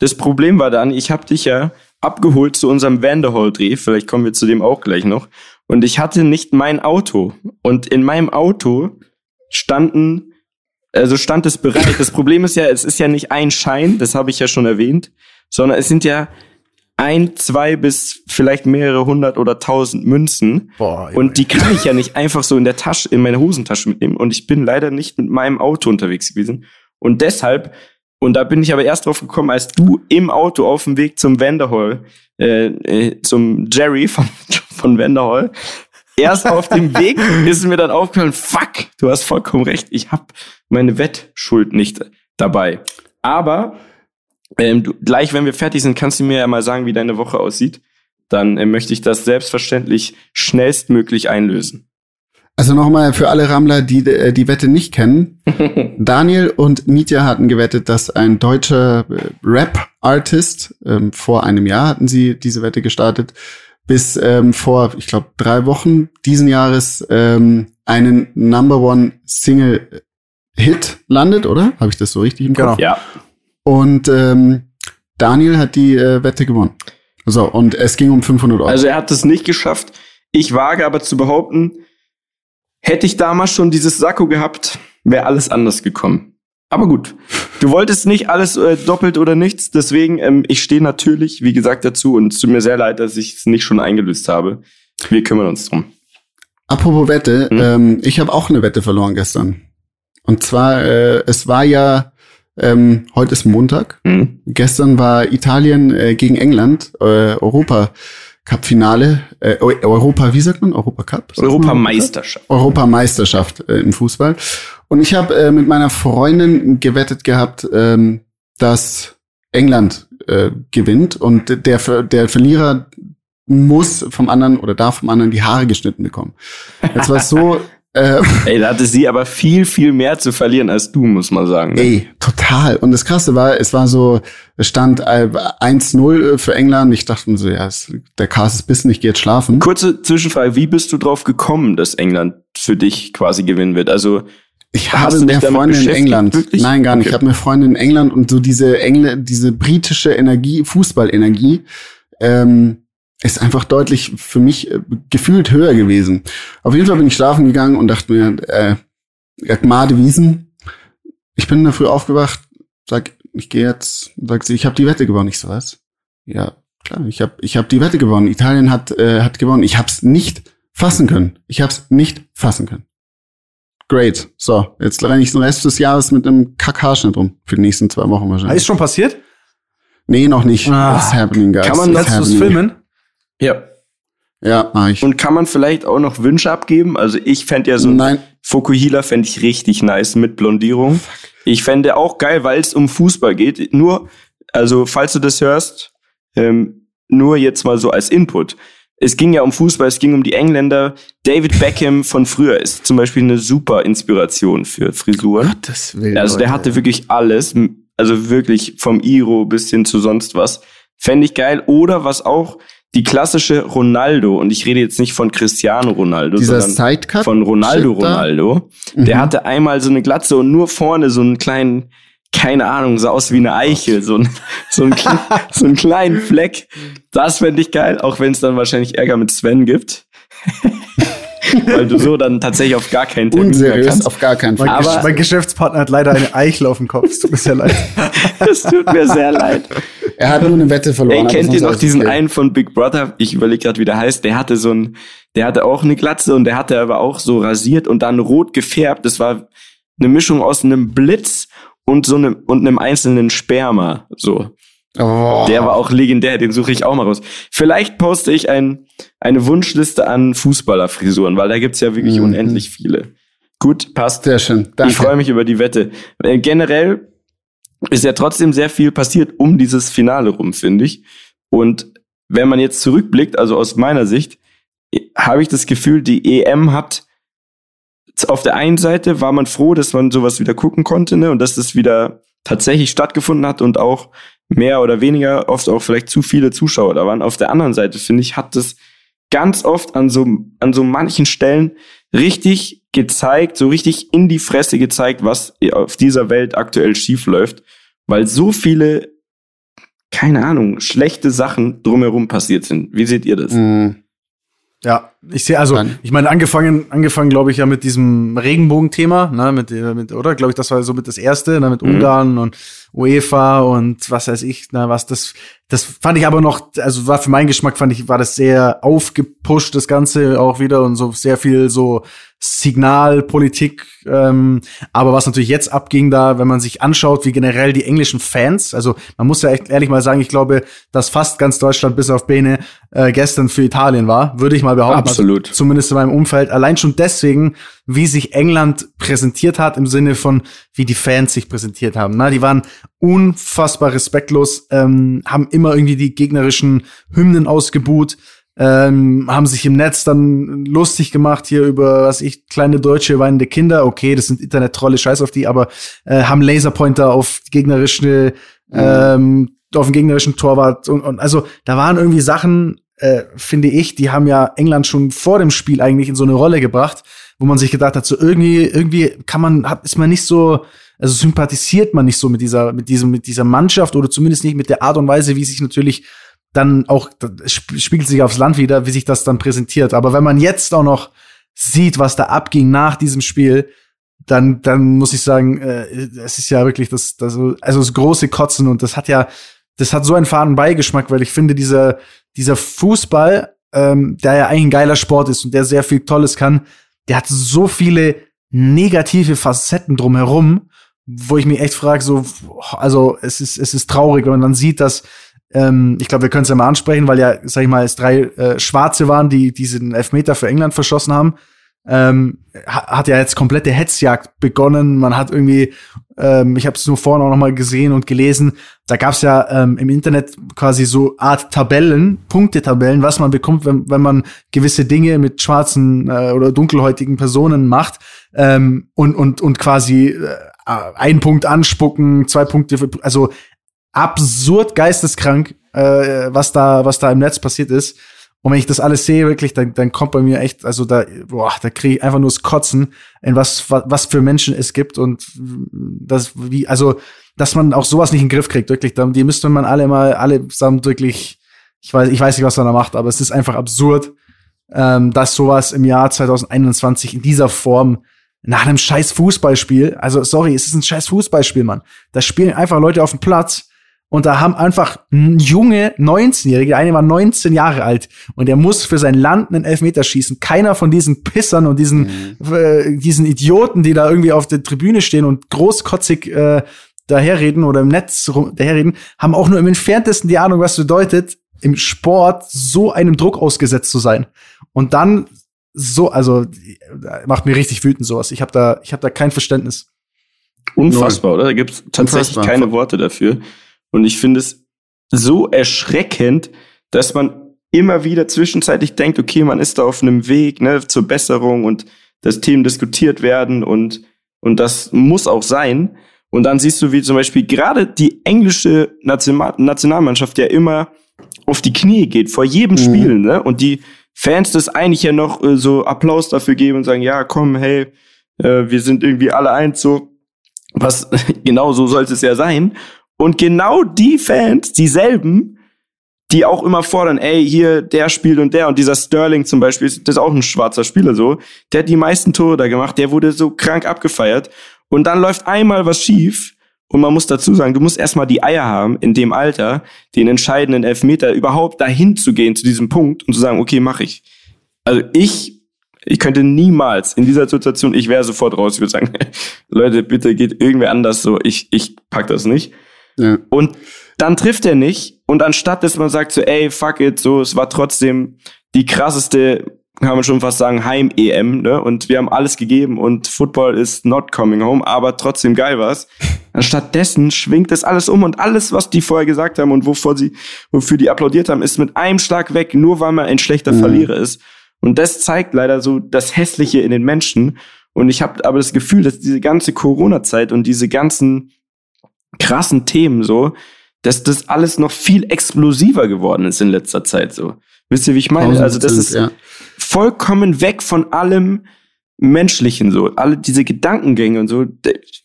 Das Problem war dann, ich habe dich ja abgeholt zu unserem Vanderhall-Dreh, vielleicht kommen wir zu dem auch gleich noch, und ich hatte nicht mein Auto. Und in meinem Auto standen, also stand es bereit. Das Problem ist ja, es ist ja nicht ein Schein, das habe ich ja schon erwähnt, sondern es sind ja ein, zwei bis vielleicht mehrere hundert oder tausend Münzen. Boah, und die kann ich ja nicht einfach so in der Tasche, in meine Hosentasche mitnehmen. Und ich bin leider nicht mit meinem Auto unterwegs gewesen. Und deshalb und da bin ich aber erst drauf gekommen, als du im Auto auf dem Weg zum Vanderhall, äh, äh, zum Jerry von, von Vanderhall, erst auf dem Weg ist mir dann aufgefallen, fuck, du hast vollkommen recht, ich habe meine Wettschuld nicht dabei. Aber ähm, du, gleich, wenn wir fertig sind, kannst du mir ja mal sagen, wie deine Woche aussieht. Dann äh, möchte ich das selbstverständlich schnellstmöglich einlösen. Also nochmal für alle Rammler, die äh, die Wette nicht kennen. Daniel und Mietja hatten gewettet, dass ein deutscher äh, Rap-Artist, ähm, vor einem Jahr hatten sie diese Wette gestartet, bis ähm, vor, ich glaube, drei Wochen diesen Jahres ähm, einen Number One Single Hit landet, oder? Habe ich das so richtig im Kopf? Genau. Ja. Und ähm, Daniel hat die äh, Wette gewonnen. So, und es ging um 500 Euro. Also er hat es nicht geschafft. Ich wage aber zu behaupten, Hätte ich damals schon dieses Sakko gehabt, wäre alles anders gekommen. Aber gut, du wolltest nicht alles äh, doppelt oder nichts, deswegen ähm, ich stehe natürlich, wie gesagt, dazu und es tut mir sehr leid, dass ich es nicht schon eingelöst habe. Wir kümmern uns drum. Apropos Wette, hm? ähm, ich habe auch eine Wette verloren gestern. Und zwar, äh, es war ja, ähm, heute ist Montag. Hm? Gestern war Italien äh, gegen England, äh, Europa. Cup-Finale, äh, Europa, wie sagt man? Europa Cup? Europameisterschaft. Europameisterschaft äh, im Fußball. Und ich habe äh, mit meiner Freundin gewettet gehabt, ähm, dass England äh, gewinnt und der, der Verlierer muss vom anderen oder darf vom anderen die Haare geschnitten bekommen. Jetzt war es so, äh, ey, da hatte sie aber viel, viel mehr zu verlieren als du, muss man sagen. Ne? Ey, total. Und das Krasse war, es war so, es stand 1-0 äh, für England. Ich dachte mir so, ja, der Cast ist bissen, ich gehe jetzt schlafen. Kurze Zwischenfrage, wie bist du drauf gekommen, dass England für dich quasi gewinnen wird? Also ich habe mehr Freunde in England. Wirklich? Nein, gar nicht. Okay. Ich habe mehr Freunde in England und so diese Engl diese britische Energie, Fußballenergie. Ähm, ist einfach deutlich für mich äh, gefühlt höher gewesen. Auf jeden Fall bin ich schlafen gegangen und dachte mir, äh, Gmade Wiesen, ich bin da früh aufgewacht, sag, ich gehe jetzt, sagt sie, ich habe die Wette gewonnen. Ich so, was? Ja, Klar, ich habe ich hab die Wette gewonnen. Italien hat, äh, hat gewonnen. Ich hab's nicht fassen können. Ich hab's nicht fassen können. Great. So, jetzt renne ich den Rest des Jahres mit einem Kackhaarschnitt rum. Für die nächsten zwei Wochen wahrscheinlich. Ist schon passiert? Nee, noch nicht. Ah. Happening, guys. Kann man happening. filmen? Ja. Ja, mach ich. Und kann man vielleicht auch noch Wünsche abgeben? Also ich fände ja so ein Nein, Fukuhila fände ich richtig nice mit Blondierung. Ich fände auch geil, weil es um Fußball geht. Nur, also falls du das hörst, ähm, nur jetzt mal so als Input. Es ging ja um Fußball, es ging um die Engländer. David Beckham von früher ist zum Beispiel eine super Inspiration für Frisuren. Gottes Willen. Also der hatte wirklich alles, also wirklich vom Iro bis hin zu sonst was. Fände ich geil. Oder was auch, die klassische Ronaldo, und ich rede jetzt nicht von Cristiano Ronaldo, Dieser sondern Sidecut. von Ronaldo Shit da. Ronaldo. Mhm. Der hatte einmal so eine Glatze und nur vorne so einen kleinen, keine Ahnung, sah aus wie eine Eiche, so, ein, so, ein, so einen kleinen Fleck. Das fände ich geil, auch wenn es dann wahrscheinlich Ärger mit Sven gibt. Weil du so dann tatsächlich auf gar keinen Termin Unseriös, kannst. auf gar keinen Mein, Fall. Aber- mein Geschäftspartner hat leider eine Eichel auf dem Kopf. Es tut mir sehr leid. Es tut mir sehr leid. Er hat nur eine Wette verloren. Ey, kennt ihr noch diesen okay. einen von Big Brother? Ich überlege gerade, wie der heißt. Der hatte so ein, der hatte auch eine Glatze und der hatte aber auch so rasiert und dann rot gefärbt. Das war eine Mischung aus einem Blitz und so einem und einem einzelnen Sperma. So, Oh. der war auch legendär. Den suche ich auch mal raus. Vielleicht poste ich ein, eine Wunschliste an Fußballerfrisuren, weil da gibt's ja wirklich Mhm. unendlich viele. Gut, passt. Sehr schön. Danke. Ich freue mich über die Wette. Äh, generell ist ja trotzdem sehr viel passiert um dieses Finale rum, finde ich. Und wenn man jetzt zurückblickt, also aus meiner Sicht, habe ich das Gefühl, die EM hat auf der einen Seite war man froh, dass man sowas wieder gucken konnte, ne, und dass das wieder tatsächlich stattgefunden hat und auch mehr oder weniger oft auch vielleicht zu viele Zuschauer da waren. Auf der anderen Seite finde ich, hat das ganz oft an so an so manchen Stellen richtig gezeigt, so richtig in die Fresse gezeigt, was auf dieser Welt aktuell schief läuft, weil so viele keine Ahnung, schlechte Sachen drumherum passiert sind. Wie seht ihr das? Mhm. Ja, ich sehe, also, Dann- ich meine, angefangen, angefangen, glaube ich, ja mit diesem Regenbogen-Thema, ne, mit, äh, mit, oder? Glaube ich, das war so mit das erste, ne, mit Mhm. Ungarn und UEFA und was weiß ich, ne, was das, das fand ich aber noch, also war für meinen Geschmack, fand ich, war das sehr aufgepusht, das Ganze auch wieder und so sehr viel so Signalpolitik, ähm, aber was natürlich jetzt abging da, wenn man sich anschaut, wie generell die englischen Fans, also man muss ja echt ehrlich mal sagen, ich glaube, dass fast ganz Deutschland bis auf Bene äh, gestern für Italien war, würde ich mal behaupten. Absolut. Also, zumindest in meinem Umfeld. Allein schon deswegen, wie sich England präsentiert hat, im Sinne von, wie die Fans sich präsentiert haben. Na, die waren unfassbar respektlos, ähm, haben immer irgendwie die gegnerischen Hymnen ausgebuht, ähm, haben sich im Netz dann lustig gemacht hier über, was ich, kleine deutsche weinende Kinder. Okay, das sind Internet-Trolle, scheiß auf die, aber äh, haben Laserpointer auf gegnerische, ähm, auf den gegnerischen Torwart und, und also da waren irgendwie Sachen, äh, finde ich, die haben ja England schon vor dem Spiel eigentlich in so eine Rolle gebracht, wo man sich gedacht hat, so irgendwie, irgendwie kann man, hat, ist man nicht so, also sympathisiert man nicht so mit dieser, mit diesem, mit dieser Mannschaft oder zumindest nicht mit der Art und Weise, wie sich natürlich dann auch, spiegelt sich aufs Land wieder, wie sich das dann präsentiert. Aber wenn man jetzt auch noch sieht, was da abging nach diesem Spiel, dann, dann muss ich sagen, äh, es ist ja wirklich das, das, also das große Kotzen und das hat ja, das hat so einen faden Beigeschmack, weil ich finde, dieser, dieser Fußball, ähm, der ja eigentlich ein geiler Sport ist und der sehr viel Tolles kann, der hat so viele negative Facetten drumherum, wo ich mich echt frage, so, also es ist, es ist traurig, wenn man dann sieht, dass ähm, ich glaube, wir können es ja mal ansprechen, weil ja, sag ich mal, es drei äh, Schwarze waren, die diesen Elfmeter für England verschossen haben. Ähm, ha- hat ja jetzt komplette Hetzjagd begonnen. Man hat irgendwie, ähm, ich habe es nur vorhin auch noch mal gesehen und gelesen, da gab es ja ähm, im Internet quasi so Art Tabellen, Punktetabellen, was man bekommt, wenn, wenn man gewisse Dinge mit schwarzen äh, oder dunkelhäutigen Personen macht ähm, und, und, und quasi äh, ein Punkt anspucken, zwei Punkte, für, also absurd geisteskrank, äh, was da, was da im Netz passiert ist. Und wenn ich das alles sehe, wirklich, dann, dann kommt bei mir echt, also da, boah, da kriege ich einfach nur das Kotzen, in was, was, was für Menschen es gibt und das, wie, also, dass man auch sowas nicht in den Griff kriegt, wirklich. da- Die müsste man alle mal, alle zusammen wirklich, ich weiß, ich weiß nicht, was man da macht, aber es ist einfach absurd, ähm, dass sowas im Jahr 2021 in dieser Form nach einem scheiß Fußballspiel, also sorry, es ist ein scheiß Fußballspiel, Mann. Da spielen einfach Leute auf dem Platz Und da haben einfach junge 19-Jährige, der eine war 19 Jahre alt und der muss für sein Land einen Elfmeter schießen. Keiner von diesen Pissern und diesen, mhm. äh, diesen Idioten, die da irgendwie auf der Tribüne stehen und großkotzig äh, daherreden oder im Netz daherreden, haben auch nur im entferntesten die Ahnung, was bedeutet, im Sport so einem Druck ausgesetzt zu sein. Und dann so, also macht mir richtig wütend sowas. Ich habe da, ich habe da kein Verständnis. Unfassbar, oder? Da gibt es tatsächlich Unfassbar. keine Worte dafür. Und ich finde es so erschreckend, dass man immer wieder zwischenzeitlich denkt, okay, man ist da auf einem Weg ne, zur Besserung und dass Themen diskutiert werden und, und das muss auch sein. Und dann siehst du, wie zum Beispiel gerade die englische Nationalmannschaft ja immer auf die Knie geht vor jedem mhm. Spiel, ne? Und die Fans das eigentlich ja noch äh, so Applaus dafür geben und sagen, ja, komm, hey, äh, wir sind irgendwie alle eins, so. Was genau so sollte es ja sein. Und genau die Fans, dieselben, die auch immer fordern, ey, hier, der spielt und der und dieser Sterling zum Beispiel, das ist auch ein schwarzer Spieler so, der hat die meisten Tore da gemacht, der wurde so krank abgefeiert und dann läuft einmal was schief und man muss dazu sagen, du musst erstmal die Eier haben, in dem Alter, den entscheidenden Elfmeter überhaupt dahin zu gehen, zu diesem Punkt und zu sagen, okay, mach ich. Also ich, ich könnte niemals in dieser Situation, ich wäre sofort raus, ich würde sagen, Leute, bitte geht irgendwer anders so, ich, ich pack das nicht. Ja. Und dann trifft er nicht. Und anstatt, dass man sagt so, ey, fuck it, so, es war trotzdem die krasseste, kann man schon fast sagen, Heim-EM, ne? Und wir haben alles gegeben und Football is not coming home, aber trotzdem geil war's. Anstattdessen schwingt das alles um und alles, was die vorher gesagt haben und wovor sie, wofür die applaudiert haben, ist mit einem Schlag weg, nur weil man ein schlechter mhm. Verlierer ist. Und das zeigt leider so das Hässliche in den Menschen. Und ich habe aber das Gefühl, dass diese ganze Corona-Zeit und diese ganzen krassen Themen so, dass das alles noch viel explosiver geworden ist in letzter Zeit so. Wisst ihr, wie ich meine? Also das ist ja. vollkommen weg von allem Menschlichen so, alle diese Gedankengänge und so.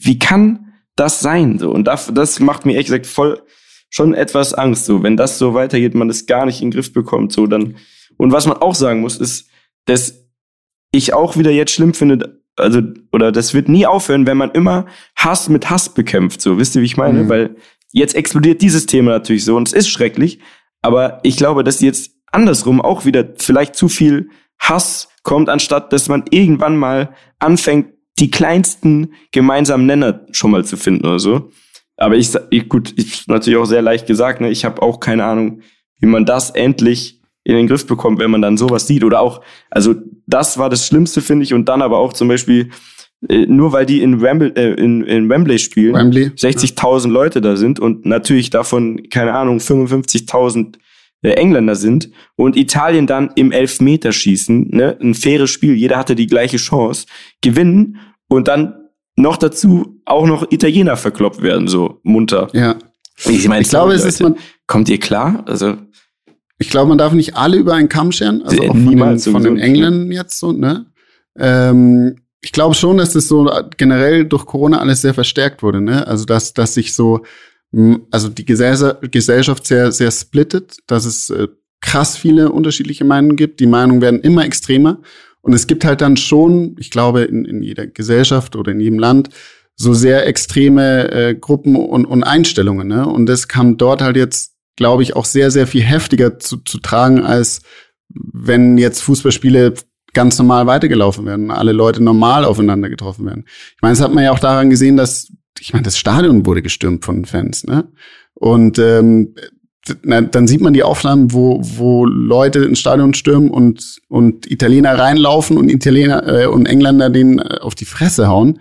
Wie kann das sein so? Und das, das macht mir ehrlich gesagt voll schon etwas Angst so, wenn das so weitergeht, man das gar nicht in den Griff bekommt so dann. Und was man auch sagen muss ist, dass ich auch wieder jetzt schlimm finde, also, oder das wird nie aufhören, wenn man immer Hass mit Hass bekämpft. So, wisst ihr, wie ich meine? Mhm. Weil jetzt explodiert dieses Thema natürlich so und es ist schrecklich. Aber ich glaube, dass jetzt andersrum auch wieder vielleicht zu viel Hass kommt, anstatt dass man irgendwann mal anfängt, die kleinsten gemeinsamen Nenner schon mal zu finden oder so. Aber ich, ich gut, ist natürlich auch sehr leicht gesagt, ne? Ich habe auch keine Ahnung, wie man das endlich in den Griff bekommt, wenn man dann sowas sieht. Oder auch, also das war das Schlimmste, finde ich. Und dann aber auch zum Beispiel, äh, nur weil die in, Wembley, äh, in, in Wembley spielen, Wembley, 60.000 ja. Leute da sind und natürlich davon, keine Ahnung, 55.000 äh, Engländer sind und Italien dann im Elfmeterschießen, ne, ein faires Spiel, jeder hatte die gleiche Chance, gewinnen und dann noch dazu auch noch Italiener verkloppt werden, so munter. Ja. Ich, meine, ich glaube, es ist man. Kommt ihr klar? Also ich glaube, man darf nicht alle über einen Kamm scheren, also auch von den, von den Engländern jetzt so, ne? Ähm, ich glaube schon, dass das so generell durch Corona alles sehr verstärkt wurde, ne? Also dass, dass sich so, also die Gesellschaft sehr, sehr splittet, dass es äh, krass viele unterschiedliche Meinungen gibt. Die Meinungen werden immer extremer. Und es gibt halt dann schon, ich glaube, in, in jeder Gesellschaft oder in jedem Land so sehr extreme äh, Gruppen und, und Einstellungen. Ne? Und das kam dort halt jetzt glaube ich, auch sehr, sehr viel heftiger zu, zu tragen, als wenn jetzt Fußballspiele ganz normal weitergelaufen werden, alle Leute normal aufeinander getroffen werden. Ich meine, das hat man ja auch daran gesehen, dass, ich meine, das Stadion wurde gestürmt von Fans, ne? Und ähm, na, dann sieht man die Aufnahmen, wo, wo Leute ins Stadion stürmen und, und Italiener reinlaufen und Italiener äh, und Engländer den äh, auf die Fresse hauen.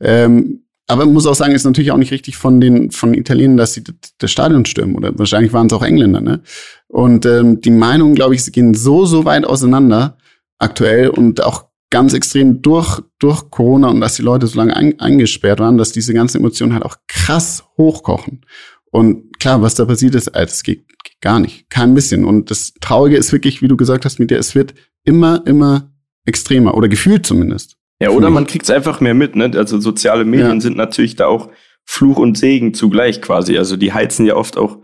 Ähm, aber man muss auch sagen, ist natürlich auch nicht richtig von den von Italienern, dass sie das Stadion stürmen. Oder wahrscheinlich waren es auch Engländer, ne? Und ähm, die Meinungen, glaube ich, gehen so, so weit auseinander aktuell und auch ganz extrem durch, durch Corona und dass die Leute so lange ein, eingesperrt waren, dass diese ganzen Emotionen halt auch krass hochkochen. Und klar, was da passiert ist, das geht, geht gar nicht. Kein bisschen. Und das Traurige ist wirklich, wie du gesagt hast, mit der, es wird immer, immer extremer oder gefühlt zumindest. Ja, oder man kriegt es einfach mehr mit, ne? Also soziale Medien ja. sind natürlich da auch Fluch und Segen zugleich quasi. Also die heizen ja oft auch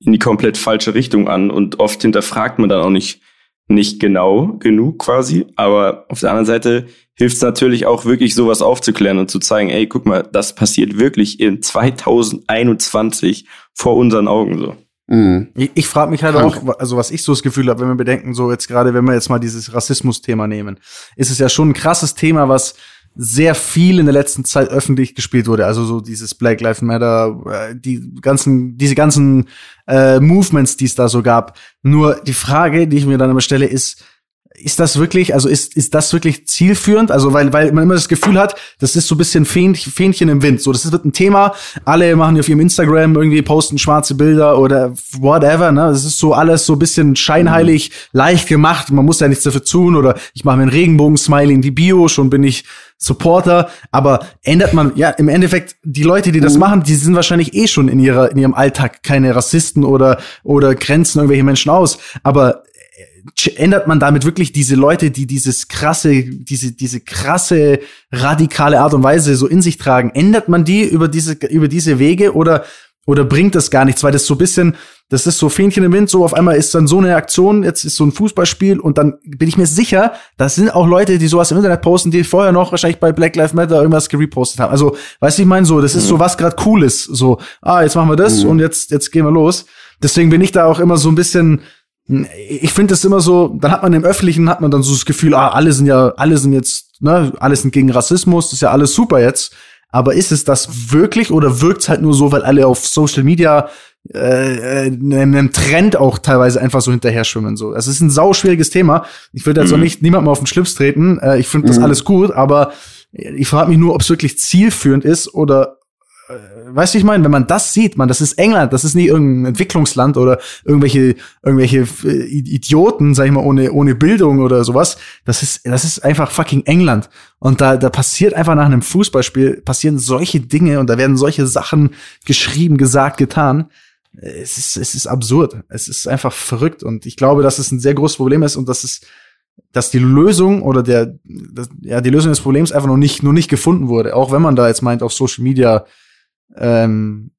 in die komplett falsche Richtung an und oft hinterfragt man dann auch nicht nicht genau genug quasi, aber auf der anderen Seite hilft es natürlich auch wirklich sowas aufzuklären und zu zeigen, ey, guck mal, das passiert wirklich in 2021 vor unseren Augen so. Mhm. Ich, ich frage mich halt Krank. auch, also was ich so das Gefühl habe, wenn wir bedenken, so jetzt gerade, wenn wir jetzt mal dieses Rassismus-Thema nehmen, ist es ja schon ein krasses Thema, was sehr viel in der letzten Zeit öffentlich gespielt wurde. Also so dieses Black Lives Matter, äh, die ganzen, diese ganzen äh, Movements, die es da so gab. Nur die Frage, die ich mir dann immer stelle, ist, ist das wirklich, also ist, ist das wirklich zielführend? Also, weil, weil man immer das Gefühl hat, das ist so ein bisschen Fähnchen, Fähnchen im Wind. So, das wird ein Thema. Alle machen auf ihrem Instagram irgendwie posten schwarze Bilder oder whatever, ne? Das ist so alles so ein bisschen scheinheilig, mhm. leicht gemacht. Man muss ja nichts dafür tun oder ich mache mir einen Regenbogen-Smiley in die Bio, schon bin ich Supporter. Aber ändert man, ja, im Endeffekt, die Leute, die das mhm. machen, die sind wahrscheinlich eh schon in ihrer, in ihrem Alltag keine Rassisten oder, oder grenzen irgendwelche Menschen aus. Aber ändert man damit wirklich diese Leute, die dieses krasse, diese, diese krasse, radikale Art und Weise so in sich tragen, ändert man die über diese, über diese Wege oder, oder bringt das gar nichts? Weil das so ein bisschen, das ist so Fähnchen im Wind, so auf einmal ist dann so eine Aktion, jetzt ist so ein Fußballspiel und dann bin ich mir sicher, das sind auch Leute, die sowas im Internet posten, die vorher noch wahrscheinlich bei Black Lives Matter irgendwas gerepostet haben. Also, weißt du, ich meine so, das ist mhm. so was gerade Cooles, so, ah, jetzt machen wir das mhm. und jetzt, jetzt gehen wir los. Deswegen bin ich da auch immer so ein bisschen, ich finde es immer so, dann hat man im Öffentlichen, hat man dann so das Gefühl, ah, alle sind ja, alle sind jetzt, ne, alle sind gegen Rassismus, das ist ja alles super jetzt. Aber ist es das wirklich oder wirkt es halt nur so, weil alle auf Social Media äh, einem Trend auch teilweise einfach so hinterher schwimmen? So, es ist ein sauschwieriges Thema. Ich will jetzt mhm. auch nicht niemandem auf den Schlips treten. Äh, ich finde das mhm. alles gut, aber ich frage mich nur, ob es wirklich zielführend ist oder weißt du, ich meine, wenn man das sieht, man, das ist England, das ist nicht irgendein Entwicklungsland oder irgendwelche irgendwelche äh, Idioten, sag ich mal, ohne ohne Bildung oder sowas. Das ist das ist einfach fucking England und da da passiert einfach nach einem Fußballspiel passieren solche Dinge und da werden solche Sachen geschrieben, gesagt, getan. Es ist es ist absurd. Es ist einfach verrückt und ich glaube, dass es ein sehr großes Problem ist und dass es dass die Lösung oder der, das, ja, die Lösung des Problems einfach noch nicht, noch nicht gefunden wurde. Auch wenn man da jetzt meint, auf Social Media ähm,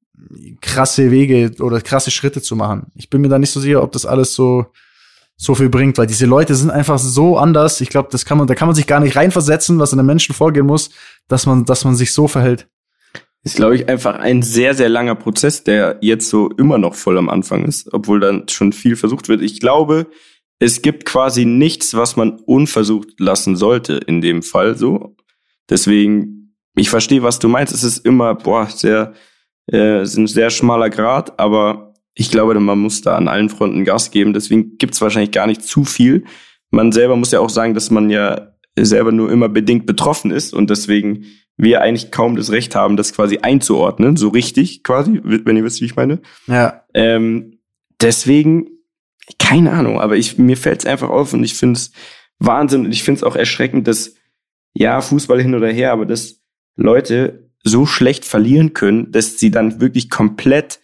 krasse Wege oder krasse Schritte zu machen. Ich bin mir da nicht so sicher, ob das alles so so viel bringt, weil diese Leute sind einfach so anders. Ich glaube, das kann man, da kann man sich gar nicht reinversetzen, was in den Menschen vorgehen muss, dass man, dass man sich so verhält. Ist, glaube ich, einfach ein sehr, sehr langer Prozess, der jetzt so immer noch voll am Anfang ist, obwohl dann schon viel versucht wird. Ich glaube, es gibt quasi nichts, was man unversucht lassen sollte in dem Fall so. Deswegen ich verstehe, was du meinst. Es ist immer, boah, sehr, äh, ist ein sehr schmaler Grad, aber ich glaube, man muss da an allen Fronten Gas geben. Deswegen gibt es wahrscheinlich gar nicht zu viel. Man selber muss ja auch sagen, dass man ja selber nur immer bedingt betroffen ist und deswegen wir eigentlich kaum das Recht haben, das quasi einzuordnen, so richtig quasi, wenn ihr wisst, wie ich meine. Ja. Ähm, deswegen, keine Ahnung, aber ich, mir fällt es einfach auf und ich finde es Wahnsinn und ich finde es auch erschreckend, dass, ja, Fußball hin oder her, aber das Leute so schlecht verlieren können, dass sie dann wirklich komplett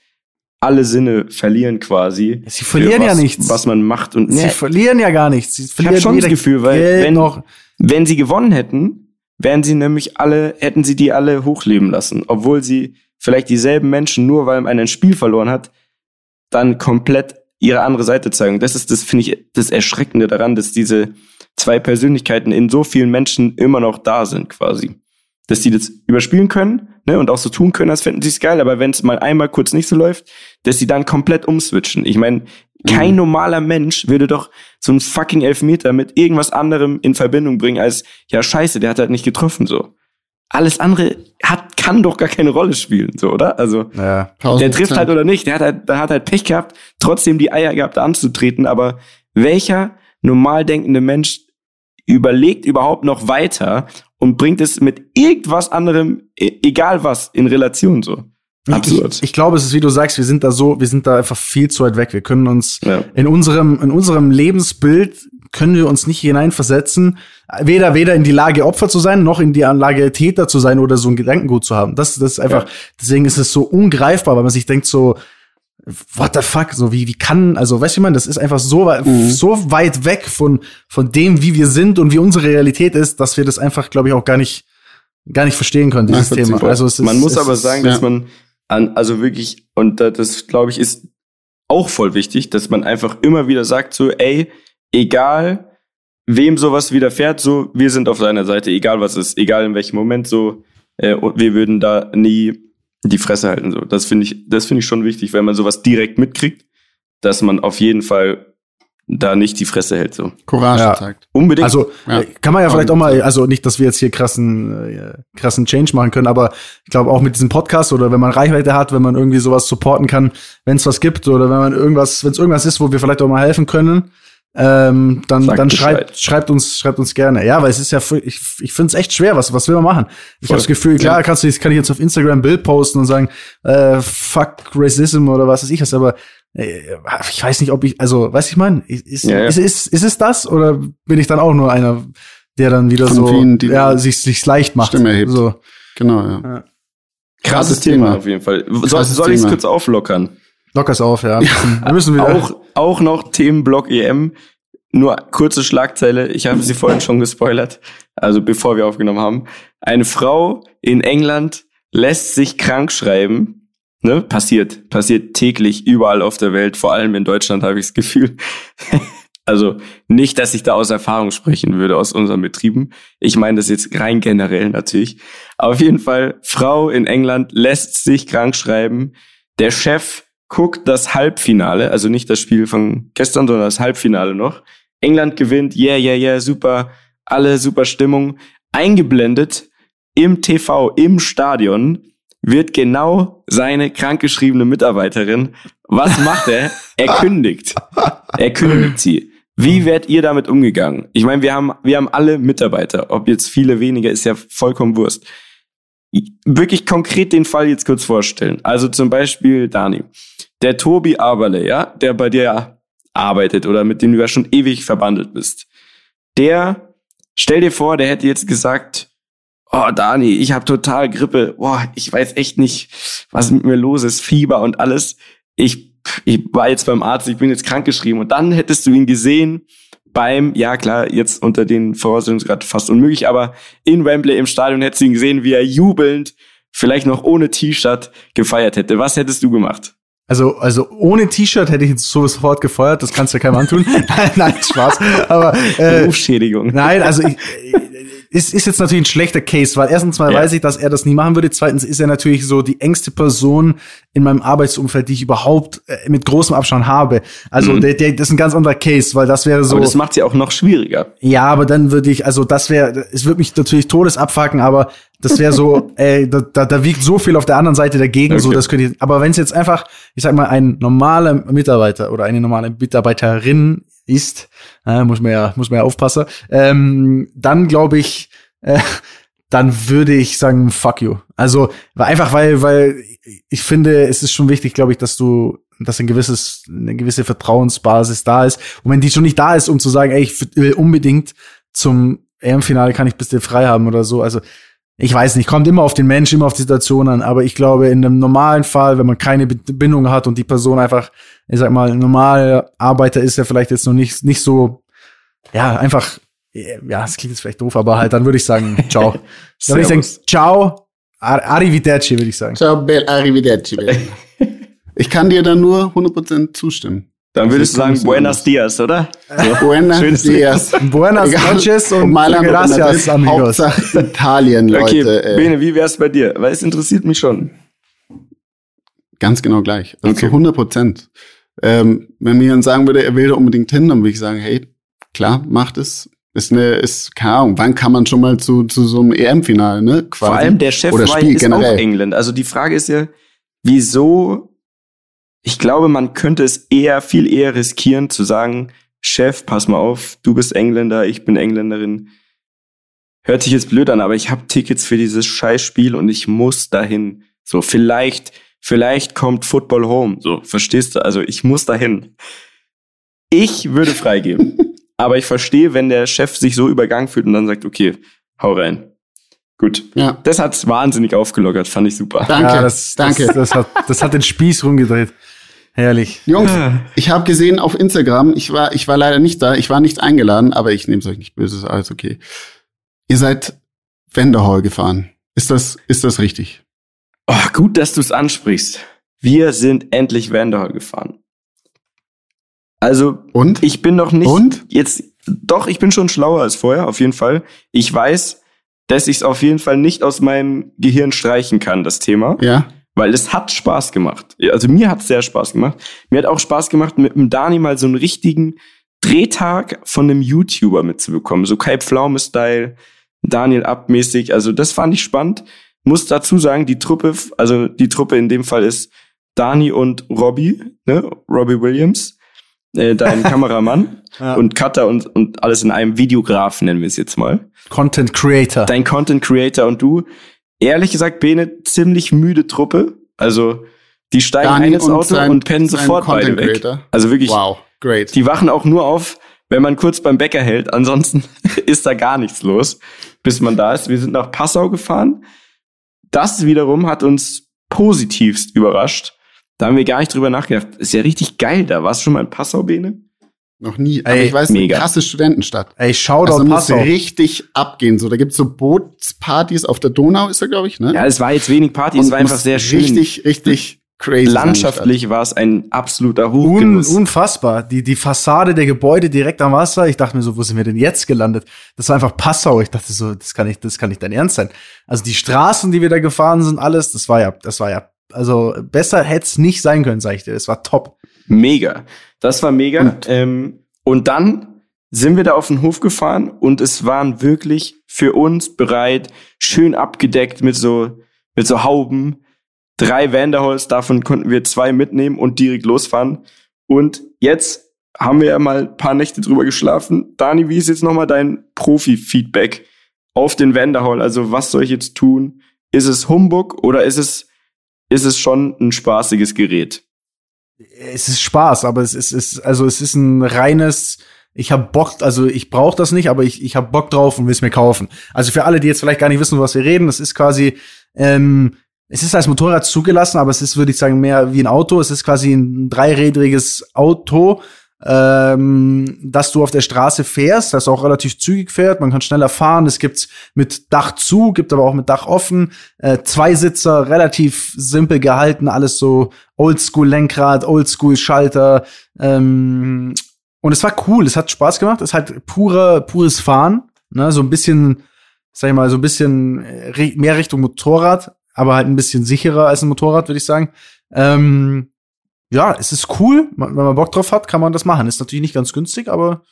alle Sinne verlieren quasi. Sie verlieren was, ja nichts. Was man macht und sie ne, verlieren ja gar nichts. Sie verlieren ich habe schon das Gefühl, weil wenn, noch. wenn sie gewonnen hätten, wären sie nämlich alle, hätten sie die alle hochleben lassen, obwohl sie vielleicht dieselben Menschen nur weil man ein Spiel verloren hat, dann komplett ihre andere Seite zeigen. Das ist das finde ich das Erschreckende daran, dass diese zwei Persönlichkeiten in so vielen Menschen immer noch da sind quasi dass die das überspielen können ne, und auch so tun können, als fänden sie es geil, aber wenn es mal einmal kurz nicht so läuft, dass sie dann komplett umswitchen. Ich meine, kein mhm. normaler Mensch würde doch so einen fucking Elfmeter mit irgendwas anderem in Verbindung bringen als, ja scheiße, der hat halt nicht getroffen so. Alles andere hat, kann doch gar keine Rolle spielen, so, oder? Also, ja, der trifft halt oder nicht, der hat halt, der hat halt Pech gehabt, trotzdem die Eier gehabt anzutreten, aber welcher normal denkende Mensch überlegt überhaupt noch weiter und bringt es mit irgendwas anderem, e, egal was, in Relation so. Absurd. Ich, ich, glaube, es ist wie du sagst, wir sind da so, wir sind da einfach viel zu weit weg. Wir können uns ja. in unserem, in unserem Lebensbild können wir uns nicht hineinversetzen, weder, weder in die Lage Opfer zu sein, noch in die Lage Täter zu sein oder so ein Gedankengut zu haben. Das, das ist einfach, ja. deswegen ist es so ungreifbar, weil man sich denkt so, what the fuck, so wie, wie kann, also weißt du, man, das ist einfach so, mhm. so weit weg von, von dem, wie wir sind und wie unsere Realität ist, dass wir das einfach, glaube ich, auch gar nicht, gar nicht verstehen können, dieses Thema. Also es ist, man muss aber sagen, dass ja. man an, also wirklich, und das, glaube ich, ist auch voll wichtig, dass man einfach immer wieder sagt so, ey, egal wem sowas widerfährt, so, wir sind auf deiner Seite, egal was ist, egal in welchem Moment, so, äh, wir würden da nie die Fresse halten, so. Das finde ich, das finde ich schon wichtig, wenn man sowas direkt mitkriegt, dass man auf jeden Fall da nicht die Fresse hält, so. Courage ja. zeigt. Unbedingt. Also, ja. Kann man ja vielleicht auch mal, also nicht, dass wir jetzt hier krassen, äh, krassen Change machen können, aber ich glaube auch mit diesem Podcast oder wenn man Reichweite hat, wenn man irgendwie sowas supporten kann, wenn es was gibt oder wenn man irgendwas, wenn es irgendwas ist, wo wir vielleicht auch mal helfen können, ähm, dann, dann schreibt, schreibt uns, schreibt uns gerne. Ja, weil es ist ja, ich, ich finde es echt schwer. Was, was will man machen? Ich habe das Gefühl, klar, kannst du, kann ich jetzt auf Instagram ein Bild posten und sagen, äh, fuck Racism oder was weiß ich was, aber äh, ich weiß nicht, ob ich, also, weiß ich mein, ist, ja, ja. Ist, ist, ist es das oder bin ich dann auch nur einer, der dann wieder Von so, vielen, ja, sich, sich leicht macht? Stimme erhebt. So. Genau, ja. ja. Krasses Thema. Thema auf jeden Fall. Soll, soll ich es kurz auflockern? Locker's auf, ja. Wir müssen wieder. Auch, auch noch Themenblock EM. Nur kurze Schlagzeile. Ich habe sie vorhin schon gespoilert. Also bevor wir aufgenommen haben. Eine Frau in England lässt sich krank schreiben. Ne? Passiert. Passiert täglich überall auf der Welt. Vor allem in Deutschland habe ich das Gefühl. also nicht, dass ich da aus Erfahrung sprechen würde aus unseren Betrieben. Ich meine das jetzt rein generell natürlich. Aber auf jeden Fall, Frau in England lässt sich krank schreiben. Der Chef guckt das Halbfinale, also nicht das Spiel von gestern, sondern das Halbfinale noch. England gewinnt, yeah, yeah, yeah, super, alle super Stimmung. Eingeblendet im TV, im Stadion, wird genau seine krankgeschriebene Mitarbeiterin. Was macht er? Er kündigt. Er kündigt sie. Wie werdet ihr damit umgegangen? Ich meine, wir haben, wir haben alle Mitarbeiter. Ob jetzt viele weniger, ist ja vollkommen Wurst. Wirklich konkret den Fall jetzt kurz vorstellen. Also zum Beispiel Dani der Tobi Aberle, ja, der bei dir arbeitet oder mit dem du ja schon ewig verbandelt bist, der, stell dir vor, der hätte jetzt gesagt, oh Dani, ich habe total Grippe, boah, ich weiß echt nicht, was mit mir los ist, Fieber und alles. Ich, ich war jetzt beim Arzt, ich bin jetzt krankgeschrieben und dann hättest du ihn gesehen beim, ja klar, jetzt unter den Voraussetzungen fast unmöglich, aber in Wembley im Stadion hättest du ihn gesehen, wie er jubelnd, vielleicht noch ohne T-Shirt gefeiert hätte. Was hättest du gemacht? Also, also ohne T-Shirt hätte ich jetzt sofort gefeuert, das kannst du ja keinem antun. nein, nein, Spaß. Aber äh, Berufsschädigung. Nein, also ich, ist, ist jetzt natürlich ein schlechter Case, weil erstens mal ja. weiß ich, dass er das nie machen würde. Zweitens ist er natürlich so die engste Person in meinem Arbeitsumfeld, die ich überhaupt äh, mit großem Abstand habe. Also mhm. der, der, das ist ein ganz anderer Case, weil das wäre so. Aber das macht sie auch noch schwieriger. Ja, aber dann würde ich, also das wäre, es würde mich natürlich todes abfacken, aber das wäre so, ey, da, da, da wiegt so viel auf der anderen Seite dagegen, okay. so das könnte ich. Aber wenn es jetzt einfach, ich sag mal, ein normaler Mitarbeiter oder eine normale Mitarbeiterin ist, äh, muss man ja, muss man ja aufpassen, ähm, dann glaube ich, äh, dann würde ich sagen, fuck you. Also einfach, weil, weil ich finde, es ist schon wichtig, glaube ich, dass du, dass ein gewisses, eine gewisse Vertrauensbasis da ist. Und wenn die schon nicht da ist, um zu sagen, ey, ich will unbedingt zum EM-Finale kann ich bis dir frei haben oder so. Also ich weiß nicht, kommt immer auf den Mensch, immer auf die Situation an, aber ich glaube, in einem normalen Fall, wenn man keine Bindung hat und die Person einfach, ich sag mal, normal Arbeiter ist, ja vielleicht jetzt noch nicht, nicht so, ja, einfach, ja, das klingt jetzt vielleicht doof, aber halt, dann würde ich sagen, ciao. dann würde ich sagen, ciao, arrivederci, würde ich sagen. Ciao, bel arrivederci. ich kann dir da nur 100% zustimmen. Dann würdest du sagen Buenos Dias, oder? So. Buenos Schönes Dias. Buenas noches und, und gracias, amigos. Hauptsache Italien, Leute. Okay, Bene, wie wär's bei dir? Weil es interessiert mich schon. Ganz genau gleich. Also okay. zu 100 Prozent. Ähm, wenn mir jemand sagen würde, er will da unbedingt hin, dann würde ich sagen, hey, klar, macht es. Ist eine, ist, keine Ahnung, wann kann man schon mal zu, zu so einem EM-Finale, ne? Quasi. Vor allem der Chef Oder Spiel ist generell. auch England. Also die Frage ist ja, wieso ich glaube, man könnte es eher, viel eher riskieren zu sagen, Chef, pass mal auf, du bist Engländer, ich bin Engländerin. Hört sich jetzt blöd an, aber ich habe Tickets für dieses Scheißspiel und ich muss dahin. So, vielleicht, vielleicht kommt Football Home. So, verstehst du? Also ich muss dahin. Ich würde freigeben. aber ich verstehe, wenn der Chef sich so übergangen fühlt und dann sagt, okay, hau rein. Gut. Ja. Das hat's wahnsinnig aufgelockert, fand ich super. Danke, ja, das, danke. Das, das, hat, das hat den Spieß rumgedreht. Herrlich. Jungs, ich habe gesehen auf Instagram, ich war, ich war leider nicht da, ich war nicht eingeladen, aber ich nehme es euch nicht böse, ist alles okay. Ihr seid Wenderhall gefahren. Ist das, ist das richtig? Oh, gut, dass du es ansprichst. Wir sind endlich Wenderhall gefahren. Also, und? ich bin noch nicht und? jetzt, doch, ich bin schon schlauer als vorher, auf jeden Fall. Ich weiß, dass ich es auf jeden Fall nicht aus meinem Gehirn streichen kann, das Thema. Ja. Weil es hat Spaß gemacht. Also mir hat es sehr Spaß gemacht. Mir hat auch Spaß gemacht, mit dem Dani mal so einen richtigen Drehtag von einem YouTuber mitzubekommen. So Kai Pflaume-Style, Daniel Abmäßig. Also das fand ich spannend. Muss dazu sagen, die Truppe, also die Truppe in dem Fall ist Dani und Robbie, ne? Robbie Williams, äh, dein Kameramann ja. und Cutter und, und alles in einem Videograf, nennen wir es jetzt mal. Content Creator. Dein Content Creator und du. Ehrlich gesagt, Bene, ziemlich müde Truppe. Also, die steigen Dani ein ins Auto sein, und pennen sofort beide weg. Also wirklich. Wow, great. Die wachen auch nur auf, wenn man kurz beim Bäcker hält. Ansonsten ist da gar nichts los, bis man da ist. Wir sind nach Passau gefahren. Das wiederum hat uns positivst überrascht. Da haben wir gar nicht drüber nachgedacht. Ist ja richtig geil da. Warst du schon mal in Passau, Bene? Noch nie. Aber Ey, ich weiß, mega. eine krasse Studentenstadt. Ey, schau doch also Passau. muss richtig abgehen. So, da gibt's so Bootspartys auf der Donau, ist da, glaube ich, ne? Ja, es war jetzt wenig Party, es war einfach sehr schön. Richtig, richtig crazy. Landschaftlich war es ein absoluter Hochgenuss. Un, unfassbar. Die, die Fassade der Gebäude direkt am Wasser. Ich dachte mir so, wo sind wir denn jetzt gelandet? Das war einfach Passau. Ich dachte so, das kann nicht, das kann nicht dein Ernst sein. Also die Straßen, die wir da gefahren sind, alles, das war ja, das war ja, also besser hätte es nicht sein können, sag ich dir. Das war top. Mega. Das war mega. Und, ähm, und dann sind wir da auf den Hof gefahren und es waren wirklich für uns bereit, schön abgedeckt mit so, mit so Hauben, drei Vanderholz, davon konnten wir zwei mitnehmen und direkt losfahren. Und jetzt haben wir ja mal ein paar Nächte drüber geschlafen. Dani, wie ist jetzt nochmal dein Profi-Feedback auf den Vanderhall? Also was soll ich jetzt tun? Ist es Humbug oder ist es, ist es schon ein spaßiges Gerät? Es ist Spaß, aber es ist, ist also es ist ein reines, ich habe Bock, also ich brauche das nicht, aber ich, ich habe Bock drauf und will es mir kaufen. Also für alle, die jetzt vielleicht gar nicht wissen, was wir reden, das ist quasi ähm, es ist als Motorrad zugelassen, aber es ist, würde ich sagen, mehr wie ein Auto. Es ist quasi ein dreirädriges Auto, ähm, dass du auf der Straße fährst, das auch relativ zügig fährt. Man kann schneller fahren. Es gibt's mit Dach zu, gibt aber auch mit Dach offen. Äh, Zweisitzer, relativ simpel gehalten, alles so Oldschool-Lenkrad, Oldschool-Schalter. Ähm, und es war cool, es hat Spaß gemacht. Es ist halt pure, pures Fahren. Ne? So ein bisschen, sag ich mal, so ein bisschen äh, mehr Richtung Motorrad aber halt ein bisschen sicherer als ein Motorrad, würde ich sagen. Ähm, ja, es ist cool. Wenn man Bock drauf hat, kann man das machen. Ist natürlich nicht ganz günstig, aber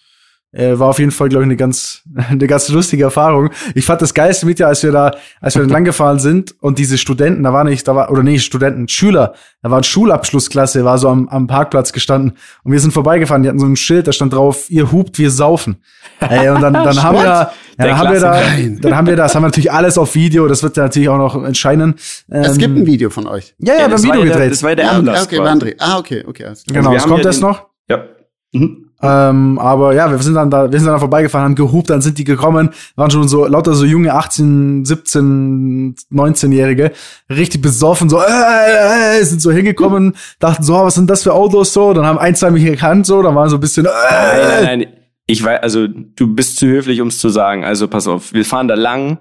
äh, war auf jeden Fall, glaube ich, eine ganz, eine ganz lustige Erfahrung. Ich fand das geilste mit ja, als wir da, als wir dann lang gefahren sind und diese Studenten, da war nicht, da war, oder nee, Studenten, Schüler, da war ein Schulabschlussklasse, war so am, am Parkplatz gestanden und wir sind vorbeigefahren, die hatten so ein Schild, da stand drauf, ihr hupt, wir saufen. Ey, und dann, dann haben wir, ja, dann haben wir da, dann haben wir das, haben wir natürlich alles auf Video, das wird ja natürlich auch noch entscheiden. Ähm, es gibt ein Video von euch. Ja, ja, ja wir haben ein Video gedreht. das war der ja, Anlass. Okay, okay, ah, okay, okay. Also genau, es kommt jetzt noch. Ja. Mhm. Ähm, aber ja, wir sind dann da, wir sind dann da vorbeigefahren, haben gehupt, dann sind die gekommen, waren schon so lauter so junge 18, 17, 19-Jährige, richtig besoffen, so, äh, äh, äh, sind so hingekommen, dachten so, oh, was sind das für Autos so? Dann haben ein, zwei mich erkannt, so, dann waren so ein bisschen, äh, nein, nein, nein. Ich weiß, also du bist zu höflich, um es zu sagen. Also pass auf, wir fahren da lang.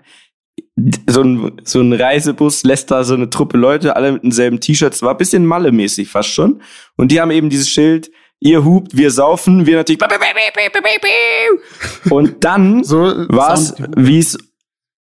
So ein, so ein Reisebus lässt da so eine Truppe Leute, alle mit denselben T-Shirts, war ein bisschen Malle-mäßig fast schon. Und die haben eben dieses Schild, ihr hupt, wir saufen, wir natürlich. Und dann so war's, wie es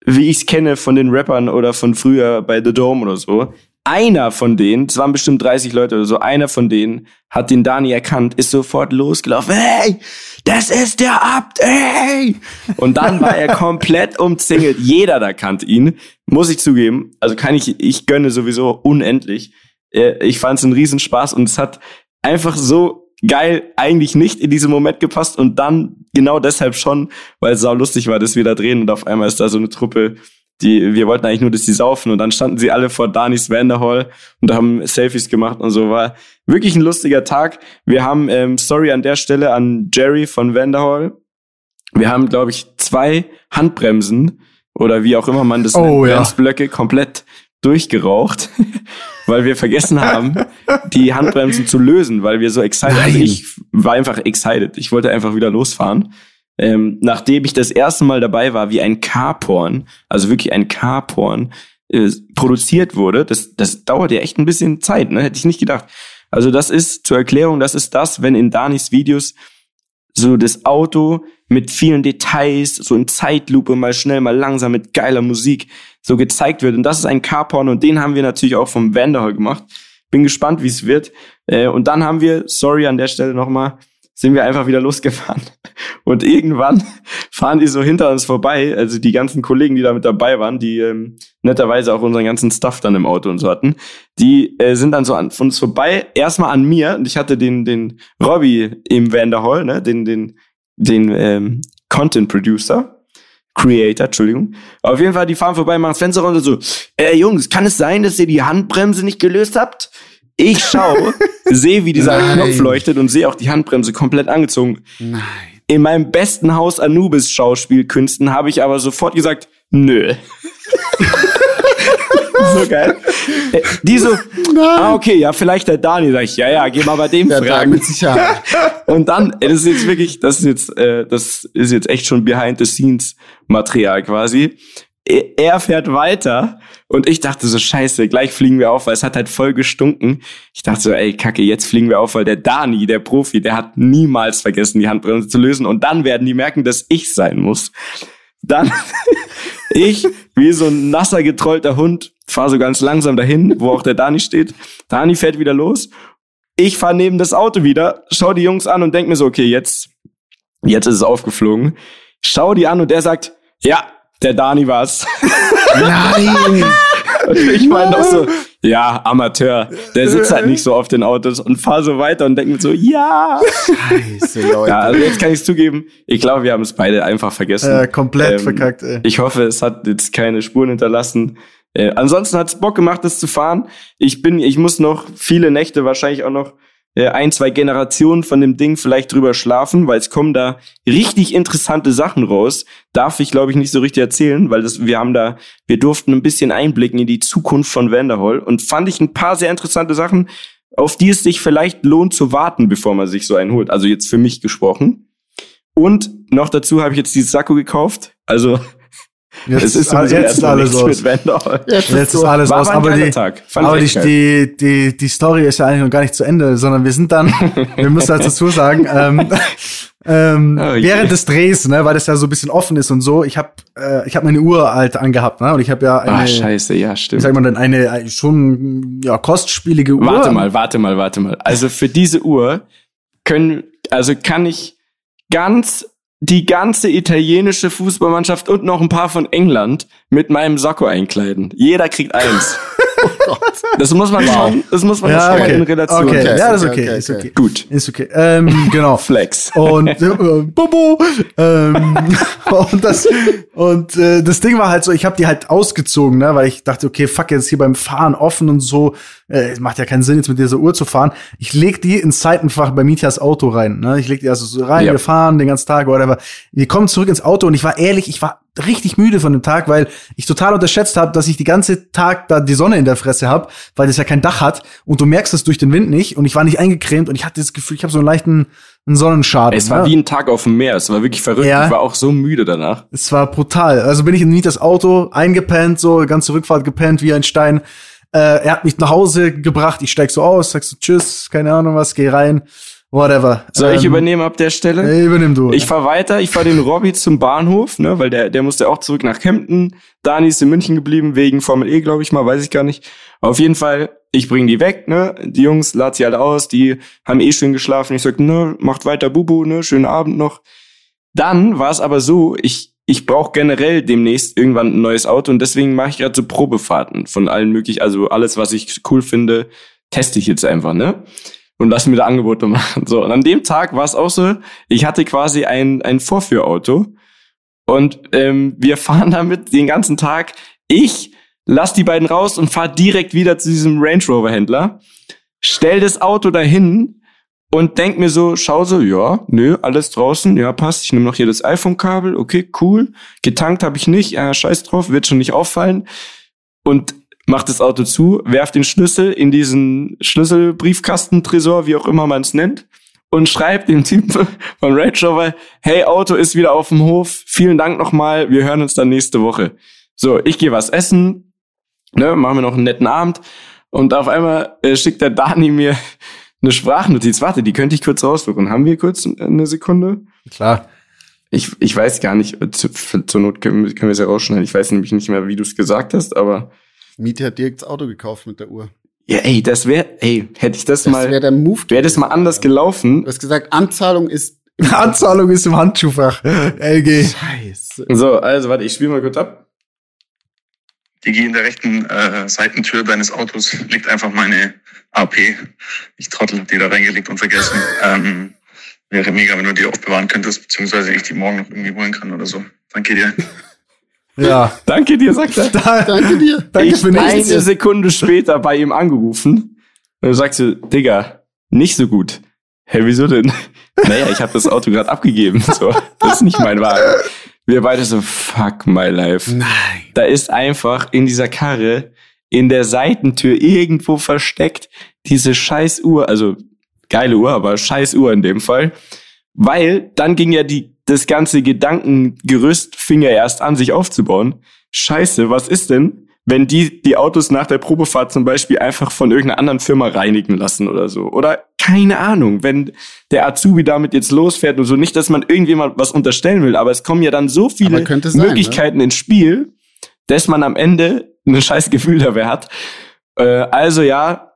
wie ich's kenne von den Rappern oder von früher bei The Dome oder so. Einer von denen, es waren bestimmt 30 Leute oder so, einer von denen hat den Dani erkannt, ist sofort losgelaufen. Hey, das ist der Abt, hey! Und dann war er komplett umzingelt. Jeder da kannte ihn, muss ich zugeben. Also kann ich, ich gönne sowieso unendlich. Äh, ich fand es ein Riesenspaß und es hat einfach so geil eigentlich nicht in diesem Moment gepasst und dann genau deshalb schon, weil es sau lustig war, dass wir da drehen und auf einmal ist da so eine Truppe, die, wir wollten eigentlich nur, dass sie saufen und dann standen sie alle vor Danis Vanderhall und haben Selfies gemacht und so war wirklich ein lustiger Tag. Wir haben, ähm, sorry an der Stelle an Jerry von Vanderhall. Wir haben, glaube ich, zwei Handbremsen oder wie auch immer man das oh, nennt, ja. Blöcke komplett durchgeraucht, weil wir vergessen haben, die Handbremsen zu lösen, weil wir so excited, also ich war einfach excited. Ich wollte einfach wieder losfahren. Ähm, nachdem ich das erste Mal dabei war, wie ein Carporn, also wirklich ein Carporn, äh, produziert wurde, das, das dauert ja echt ein bisschen Zeit, ne? Hätte ich nicht gedacht. Also das ist zur Erklärung, das ist das, wenn in Danis Videos so das Auto mit vielen Details, so in Zeitlupe, mal schnell, mal langsam, mit geiler Musik so gezeigt wird. Und das ist ein Carporn und den haben wir natürlich auch vom Vanderhall gemacht. Bin gespannt, wie es wird. Äh, und dann haben wir, sorry an der Stelle nochmal, sind wir einfach wieder losgefahren. Und irgendwann fahren die so hinter uns vorbei, also die ganzen Kollegen, die da mit dabei waren, die ähm, netterweise auch unseren ganzen Stuff dann im Auto und so hatten, die äh, sind dann so an von uns vorbei, erstmal an mir, und ich hatte den, den Robbie im Vanderhall, ne, den, den, den ähm, Content Producer, Creator, Entschuldigung. Auf jeden Fall, die fahren vorbei, machen das Fenster runter so, äh, Jungs, kann es sein, dass ihr die Handbremse nicht gelöst habt? Ich schaue, sehe, wie dieser Nein. Knopf leuchtet und sehe auch die Handbremse komplett angezogen. Nein. In meinem besten Haus Anubis Schauspielkünsten habe ich aber sofort gesagt, nö. so geil. Äh, die so, ah, okay, ja, vielleicht der Dani. Sag ich, ja, ja, geh mal bei dem der fragen. mit Sicherheit. Und dann, das ist jetzt wirklich, das ist jetzt, äh, das ist jetzt echt schon behind the scenes Material quasi er fährt weiter und ich dachte so, scheiße, gleich fliegen wir auf, weil es hat halt voll gestunken. Ich dachte so, ey, kacke, jetzt fliegen wir auf, weil der Dani, der Profi, der hat niemals vergessen, die Handbremse zu lösen und dann werden die merken, dass ich sein muss. Dann ich, wie so ein nasser, getrollter Hund, fahre so ganz langsam dahin, wo auch der Dani steht. Dani fährt wieder los. Ich fahre neben das Auto wieder, schau die Jungs an und denk mir so, okay, jetzt, jetzt ist es aufgeflogen. Schau die an und der sagt, ja, der Dani war's. Nein! und ich meine doch so, ja, Amateur. Der sitzt halt nicht so auf den Autos und fahr so weiter und denkt mir so, ja. Scheiße, Leute. Ja, also jetzt kann ich zugeben, ich glaube, wir haben es beide einfach vergessen. Äh, komplett ähm, verkackt, ey. Ich hoffe, es hat jetzt keine Spuren hinterlassen. Äh, ansonsten hat's Bock gemacht, das zu fahren. Ich bin, ich muss noch viele Nächte wahrscheinlich auch noch ein, zwei Generationen von dem Ding vielleicht drüber schlafen, weil es kommen da richtig interessante Sachen raus. Darf ich, glaube ich, nicht so richtig erzählen, weil das, wir haben da, wir durften ein bisschen einblicken in die Zukunft von Vanderhall und fand ich ein paar sehr interessante Sachen, auf die es sich vielleicht lohnt zu warten, bevor man sich so einen holt. Also jetzt für mich gesprochen. Und noch dazu habe ich jetzt dieses Sakko gekauft. Also Jetzt es ist, alles, jetzt ist alles aus. Jetzt, jetzt ist alles aus. Aber, die, aber die, die, die, die Story ist ja eigentlich noch gar nicht zu Ende, sondern wir sind dann, wir müssen halt dazu sagen, ähm, ähm, oh, während des Drehs, ne, weil das ja so ein bisschen offen ist und so, ich habe äh, ich hab meine Uhr halt angehabt, ne, und ich habe ja eine, Ach, scheiße, ja, stimmt. Wie sagt man denn, eine, eine schon ja kostspielige Uhr. Warte mal, warte mal, warte mal. Also für diese Uhr können, also kann ich ganz die ganze italienische Fußballmannschaft und noch ein paar von England mit meinem Sakko einkleiden. Jeder kriegt eins. oh Gott. Das muss man schon, das muss man ja, schon okay. in Relation okay. okay. Ja, das ist okay, okay, ist okay. Gut. Ist okay. Ähm, genau. Flex. Und äh, Bobo. Ähm, und das und äh, das Ding war halt so, ich habe die halt ausgezogen, ne, weil ich dachte, okay, fuck, jetzt hier beim Fahren offen und so, äh, macht ja keinen Sinn jetzt mit dieser Uhr zu fahren. Ich leg die ins Seitenfach bei Mietjas Auto rein, ne? Ich leg die also so rein, ja. wir fahren den ganzen Tag whatever. Wir kommen zurück ins Auto und ich war ehrlich, ich war richtig müde von dem Tag, weil ich total unterschätzt habe, dass ich die ganze Tag da die Sonne in der Fresse habe, weil das ja kein Dach hat und du merkst es durch den Wind nicht und ich war nicht eingecremt und ich hatte das Gefühl, ich habe so einen leichten einen Sonnenschaden. Es war ne? wie ein Tag auf dem Meer, es war wirklich verrückt. Ja. Ich war auch so müde danach. Es war brutal. Also bin ich in das Auto eingepennt, so ganze Rückfahrt gepennt wie ein Stein. Äh, er hat mich nach Hause gebracht, ich steig so aus, sag so tschüss, keine Ahnung was, geh rein whatever. Soll ich ähm, übernehmen ab der Stelle? Nee, übernimm du. Ich fahr weiter, ich fahr den Robby zum Bahnhof, ne, weil der, der musste auch zurück nach Kempten. Dani ist in München geblieben, wegen Formel E, glaube ich mal, weiß ich gar nicht. Auf jeden Fall, ich bring die weg, ne, die Jungs, lad sie halt aus, die haben eh schön geschlafen. Ich sag, ne, macht weiter Bubu, ne, schönen Abend noch. Dann war es aber so, ich, ich brauche generell demnächst irgendwann ein neues Auto und deswegen mache ich gerade so Probefahrten von allen möglichen, also alles, was ich cool finde, teste ich jetzt einfach, ne? Und lass mir da Angebote machen. So, und an dem Tag war es auch so, ich hatte quasi ein, ein Vorführauto und ähm, wir fahren damit den ganzen Tag. Ich lass die beiden raus und fahr direkt wieder zu diesem Range Rover Händler, stell das Auto dahin und denk mir so, schau so, ja, nö, alles draußen, ja, passt. Ich nehme noch hier das iPhone-Kabel, okay, cool. Getankt habe ich nicht, ja, scheiß drauf, wird schon nicht auffallen. Und macht das Auto zu, werft den Schlüssel in diesen Schlüsselbriefkastentresor, wie auch immer man es nennt, und schreibt dem Typ von Range Rover, hey, Auto ist wieder auf dem Hof, vielen Dank nochmal, wir hören uns dann nächste Woche. So, ich gehe was essen, ne, machen wir noch einen netten Abend. Und auf einmal äh, schickt der Dani mir eine Sprachnotiz. Warte, die könnte ich kurz raussuchen. Haben wir kurz eine Sekunde? Klar. Ich, ich weiß gar nicht, zu, zur Not können, können wir es ja rausschneiden. Ich weiß nämlich nicht mehr, wie du es gesagt hast, aber. Miete hat direkt das Auto gekauft mit der Uhr. Ja, ey, das wäre, ey, hätte ich das, das mal. Das wäre der Move. Wäre das mal anders gelaufen. Du hast gesagt, Anzahlung ist. Anzahlung ist im Handschuhfach. LG. Scheiße. So, also warte, ich spiele mal kurz ab. Digi, in der rechten äh, Seitentür deines Autos liegt einfach meine AP. Ich Trottel, die da reingelegt und vergessen. Ähm, wäre mega, wenn du die aufbewahren könntest, beziehungsweise ich die morgen noch irgendwie holen kann oder so. Danke dir. Ja. Danke dir, sagt er. Da, danke dir. Danke ich bin eine Sekunde später bei ihm angerufen. Und du sagst du, Digga, nicht so gut. Hä, hey, wieso denn? Naja, ich habe das Auto gerade abgegeben. So, das ist nicht mein Wagen. Wir beide so, fuck my life. Nein. Da ist einfach in dieser Karre, in der Seitentür irgendwo versteckt, diese scheiß Uhr, also geile Uhr, aber scheiß Uhr in dem Fall. Weil dann ging ja die, das ganze Gedankengerüst fing ja erst an, sich aufzubauen. Scheiße, was ist denn, wenn die die Autos nach der Probefahrt zum Beispiel einfach von irgendeiner anderen Firma reinigen lassen oder so? Oder keine Ahnung, wenn der Azubi damit jetzt losfährt und so. Nicht, dass man irgendjemand was unterstellen will, aber es kommen ja dann so viele sein, ne? Möglichkeiten ne? ins Spiel, dass man am Ende ein scheiß Gefühl dabei hat. Äh, also ja,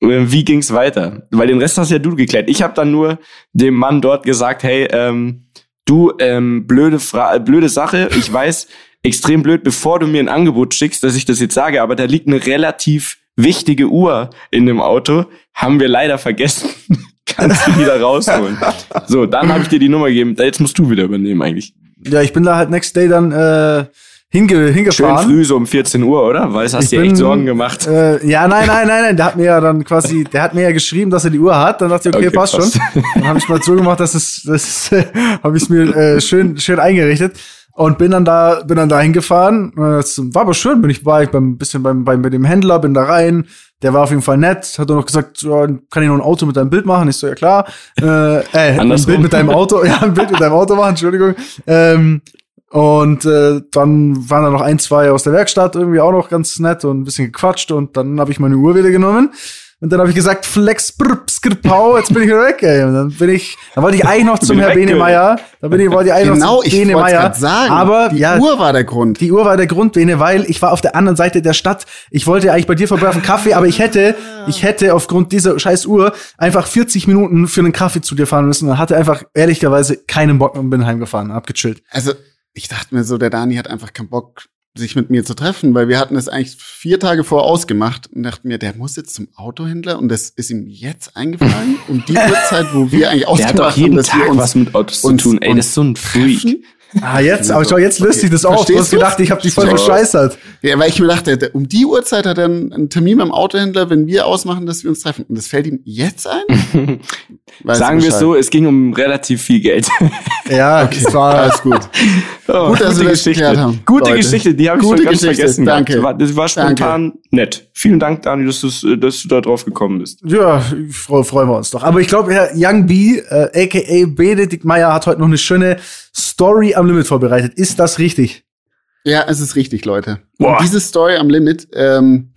äh, wie ging's weiter? Weil den Rest hast ja du geklärt. Ich habe dann nur dem Mann dort gesagt, hey, ähm, du, ähm, blöde, Fra blöde Sache, ich weiß, extrem blöd, bevor du mir ein Angebot schickst, dass ich das jetzt sage, aber da liegt eine relativ wichtige Uhr in dem Auto, haben wir leider vergessen. Kannst du wieder rausholen. So, dann habe ich dir die Nummer gegeben. Jetzt musst du wieder übernehmen eigentlich. Ja, ich bin da halt next day dann äh, hinge hingefahren. Schön früh so um 14 Uhr, oder? Weil es hast dir echt Sorgen gemacht. Äh, ja, nein, nein, nein, nein. Der hat mir ja dann quasi, der hat mir ja geschrieben, dass er die Uhr hat. Dann dachte ich, okay, okay passt schon. Dann habe ich mal so gemacht, dass es, das äh, habe ich mir äh, schön, schön eingerichtet und bin dann da, bin dann da hingefahren. War aber schön, bin ich, war ich beim bisschen beim, beim, bei dem Händler, bin da rein. Der war auf jeden Fall nett, hat dann noch gesagt, ja, kann ich noch ein Auto mit deinem Bild machen? Ich so, ja klar. Äh, äh ein Bild mit deinem Auto, ja, ein Bild mit deinem Auto machen, Entschuldigung. Ähm, und äh, dann waren da noch ein, zwei aus der Werkstatt irgendwie auch noch ganz nett und ein bisschen gequatscht und dann habe ich meine Uhr wieder genommen und dann habe ich gesagt, Flex, brr, pau, jetzt bin ich wieder weg, ey. Und dann bin ich, dann wollte ich eigentlich noch zum Herr Benemeyer. Da bin ich, wollte ich eigentlich genau, noch zum Benemeyer. sagen. Aber die ja, Uhr war der Grund. Die Uhr war der Grund, Bene, weil ich war auf der anderen Seite der Stadt. Ich wollte eigentlich bei dir vorbei auf einen Kaffee, aber ich hätte, ich hätte aufgrund dieser scheiß Uhr einfach 40 Minuten für einen Kaffee zu dir fahren müssen und hatte einfach ehrlicherweise keinen Bock und bin heimgefahren, hab gechillt. Also, ich dachte mir so, der Dani hat einfach keinen Bock, sich mit mir zu treffen, weil wir hatten es eigentlich vier Tage vor ausgemacht und dachten mir, der muss jetzt zum Autohändler und das ist ihm jetzt eingefallen um die Uhrzeit, wo wir eigentlich ausgemacht haben, der hat doch jeden haben, Tag was mit Autos zu tun. Ey, das ist so ein Freak. Ah, jetzt, aber schau, jetzt löst sich das auf. Du hast gedacht, ich habe dich voll so. bescheißert. Ja, weil ich mir dachte, um die Uhrzeit hat er einen Termin beim Autohändler, wenn wir ausmachen, dass wir uns treffen. Und das fällt ihm jetzt ein? Sagen wir es so, es ging um relativ viel Geld. Ja, okay. das war alles gut. Oh, gut, dass wir das Geschichte. haben. Gute Leute. Geschichte, die habe ich schon ganz vergessen. Danke. Das war, das war spontan Danke. nett. Vielen Dank, Dani, dass, dass du da drauf gekommen bist. Ja, freuen freu wir uns doch. Aber ich glaube, Herr Young B, äh, aka Benedikt Meyer, hat heute noch eine schöne Story am Limit vorbereitet. Ist das richtig? Ja, es ist richtig, Leute. Diese Story am Limit ähm,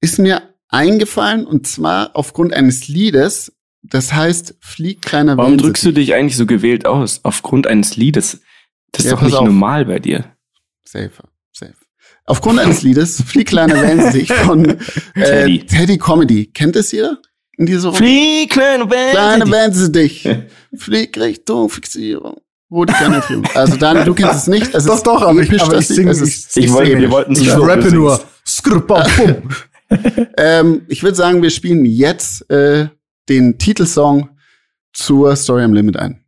ist mir eingefallen und zwar aufgrund eines Liedes. Das heißt, flieg kleiner Warum drückst du dich eigentlich so gewählt aus? Aufgrund eines Liedes? Das ist ja, doch nicht auf. normal bei dir. Safe, safe. Aufgrund eines Liedes, Flieg kleiner Wellensicht von äh, Teddy. Teddy Comedy. Kennt es jeder? In dieser Flieg kleine Wellensicht. Kleine Wellensicht. Flieg Richtung Fixierung. Wo die Kanäle Also Daniel, du kennst es nicht. Es doch, doch, aber ich, aber ich singe es. Ich, ich wollte, wir wollten Ich rappe nur. ähm, ich würde sagen, wir spielen jetzt äh, den Titelsong zur Story am Limit ein.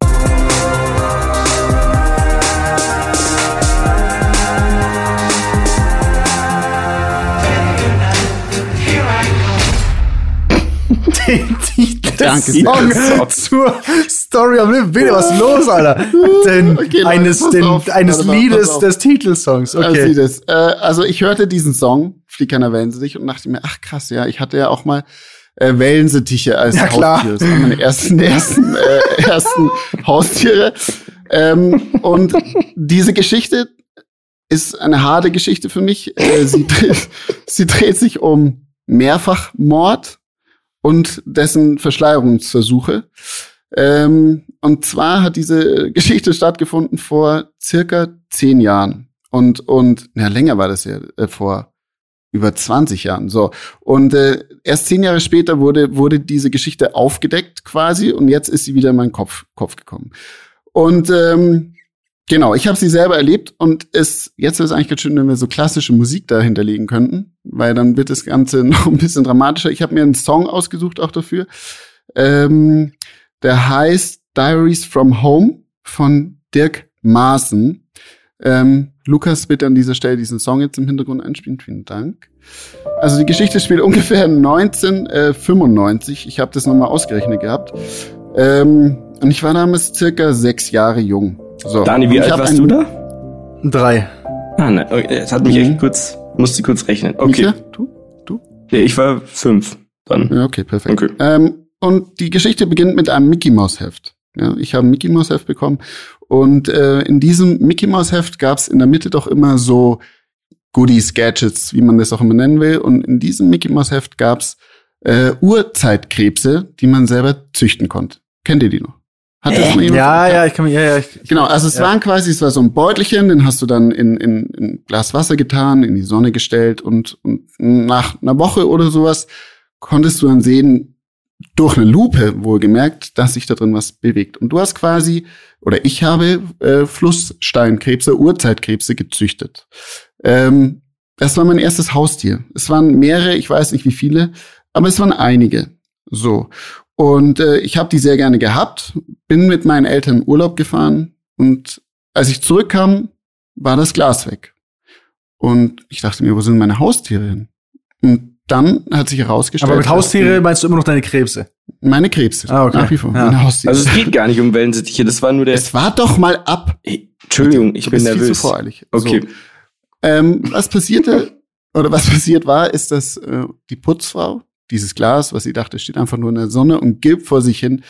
den Titel Danke, Song zur Story am Leben. Bitte, was ist los, Alter? Denn okay, Leute, eines, den, eines mal, Liedes des Titelsongs. Okay. Also, äh, also ich hörte diesen Song, Fliegern erwähnen sie sich, und dachte mir, ach krass, ja, ich hatte ja auch mal äh, Wellensittiche als ja, klar. Haustier. Das waren meine ersten, ersten, äh, ersten Haustiere. Ähm, und diese Geschichte ist eine harte Geschichte für mich. Äh, sie, dreht, sie dreht sich um Mehrfachmord und dessen Verschleierungsversuche. Ähm, und zwar hat diese Geschichte stattgefunden vor circa zehn Jahren. Und, und, ja, länger war das ja, äh, vor über 20 Jahren. So. Und äh, erst zehn Jahre später wurde, wurde diese Geschichte aufgedeckt quasi und jetzt ist sie wieder in meinen Kopf, Kopf gekommen. Und ähm, genau, ich habe sie selber erlebt und es, jetzt wäre es eigentlich ganz schön, wenn wir so klassische Musik dahinter legen könnten, weil dann wird das Ganze noch ein bisschen dramatischer. Ich habe mir einen Song ausgesucht auch dafür. Ähm, der heißt Diaries from Home von Dirk Maaßen. Ähm, Lukas, bitte an dieser Stelle diesen Song jetzt im Hintergrund einspielen. Vielen Dank. Also die Geschichte spielt ungefähr 1995. Ich habe das nochmal ausgerechnet gehabt. Ähm, und ich war damals circa sechs Jahre jung. So. Dani, wie alt warst du da? Drei. Ah, ne, okay, das hat mich mhm. echt kurz, musste kurz rechnen. Okay. Micha, du? Du? Ja, ich war fünf dann. Ja, okay, perfekt. Okay. Ähm, und die Geschichte beginnt mit einem Mickey Mouse Heft. Ja, ich habe ein Mickey Mouse Heft bekommen und äh, in diesem Mickey Mouse Heft gab es in der Mitte doch immer so Goodies, Gadgets, wie man das auch immer nennen will. Und in diesem Mickey Mouse Heft gab es äh, Urzeitkrebse, die man selber züchten konnte. Kennt ihr die noch? Hat das mal jemand? Ja, ja, ich kann mich, ja, ja. Ich, genau, also es ja. waren quasi, es war so ein Beutelchen, den hast du dann in, in, in Glas Wasser getan, in die Sonne gestellt und, und nach einer Woche oder sowas konntest du dann sehen, durch eine Lupe wohlgemerkt, dass sich da drin was bewegt. Und du hast quasi, oder ich habe äh, Flusssteinkrebse, Urzeitkrebse gezüchtet. Ähm, das war mein erstes Haustier. Es waren mehrere, ich weiß nicht wie viele, aber es waren einige. So. Und äh, ich habe die sehr gerne gehabt, bin mit meinen Eltern in Urlaub gefahren und als ich zurückkam, war das Glas weg. Und ich dachte mir, wo sind meine Haustiere hin? Und dann hat sich herausgestellt. Aber mit Haustiere meinst du immer noch deine Krebse? Meine Krebse. Ah, okay. Nach wie vor. Ja. Meine Haustiere. Also es geht gar nicht um Wellensittiche, das war nur der. Es war doch mal ab. Hey, Entschuldigung, ich bin nervös. Viel zu voreilig. Okay. So. Ähm, was passierte oder was passiert war, ist, dass äh, die Putzfrau dieses Glas, was sie dachte, steht einfach nur in der Sonne und gibt vor sich hin,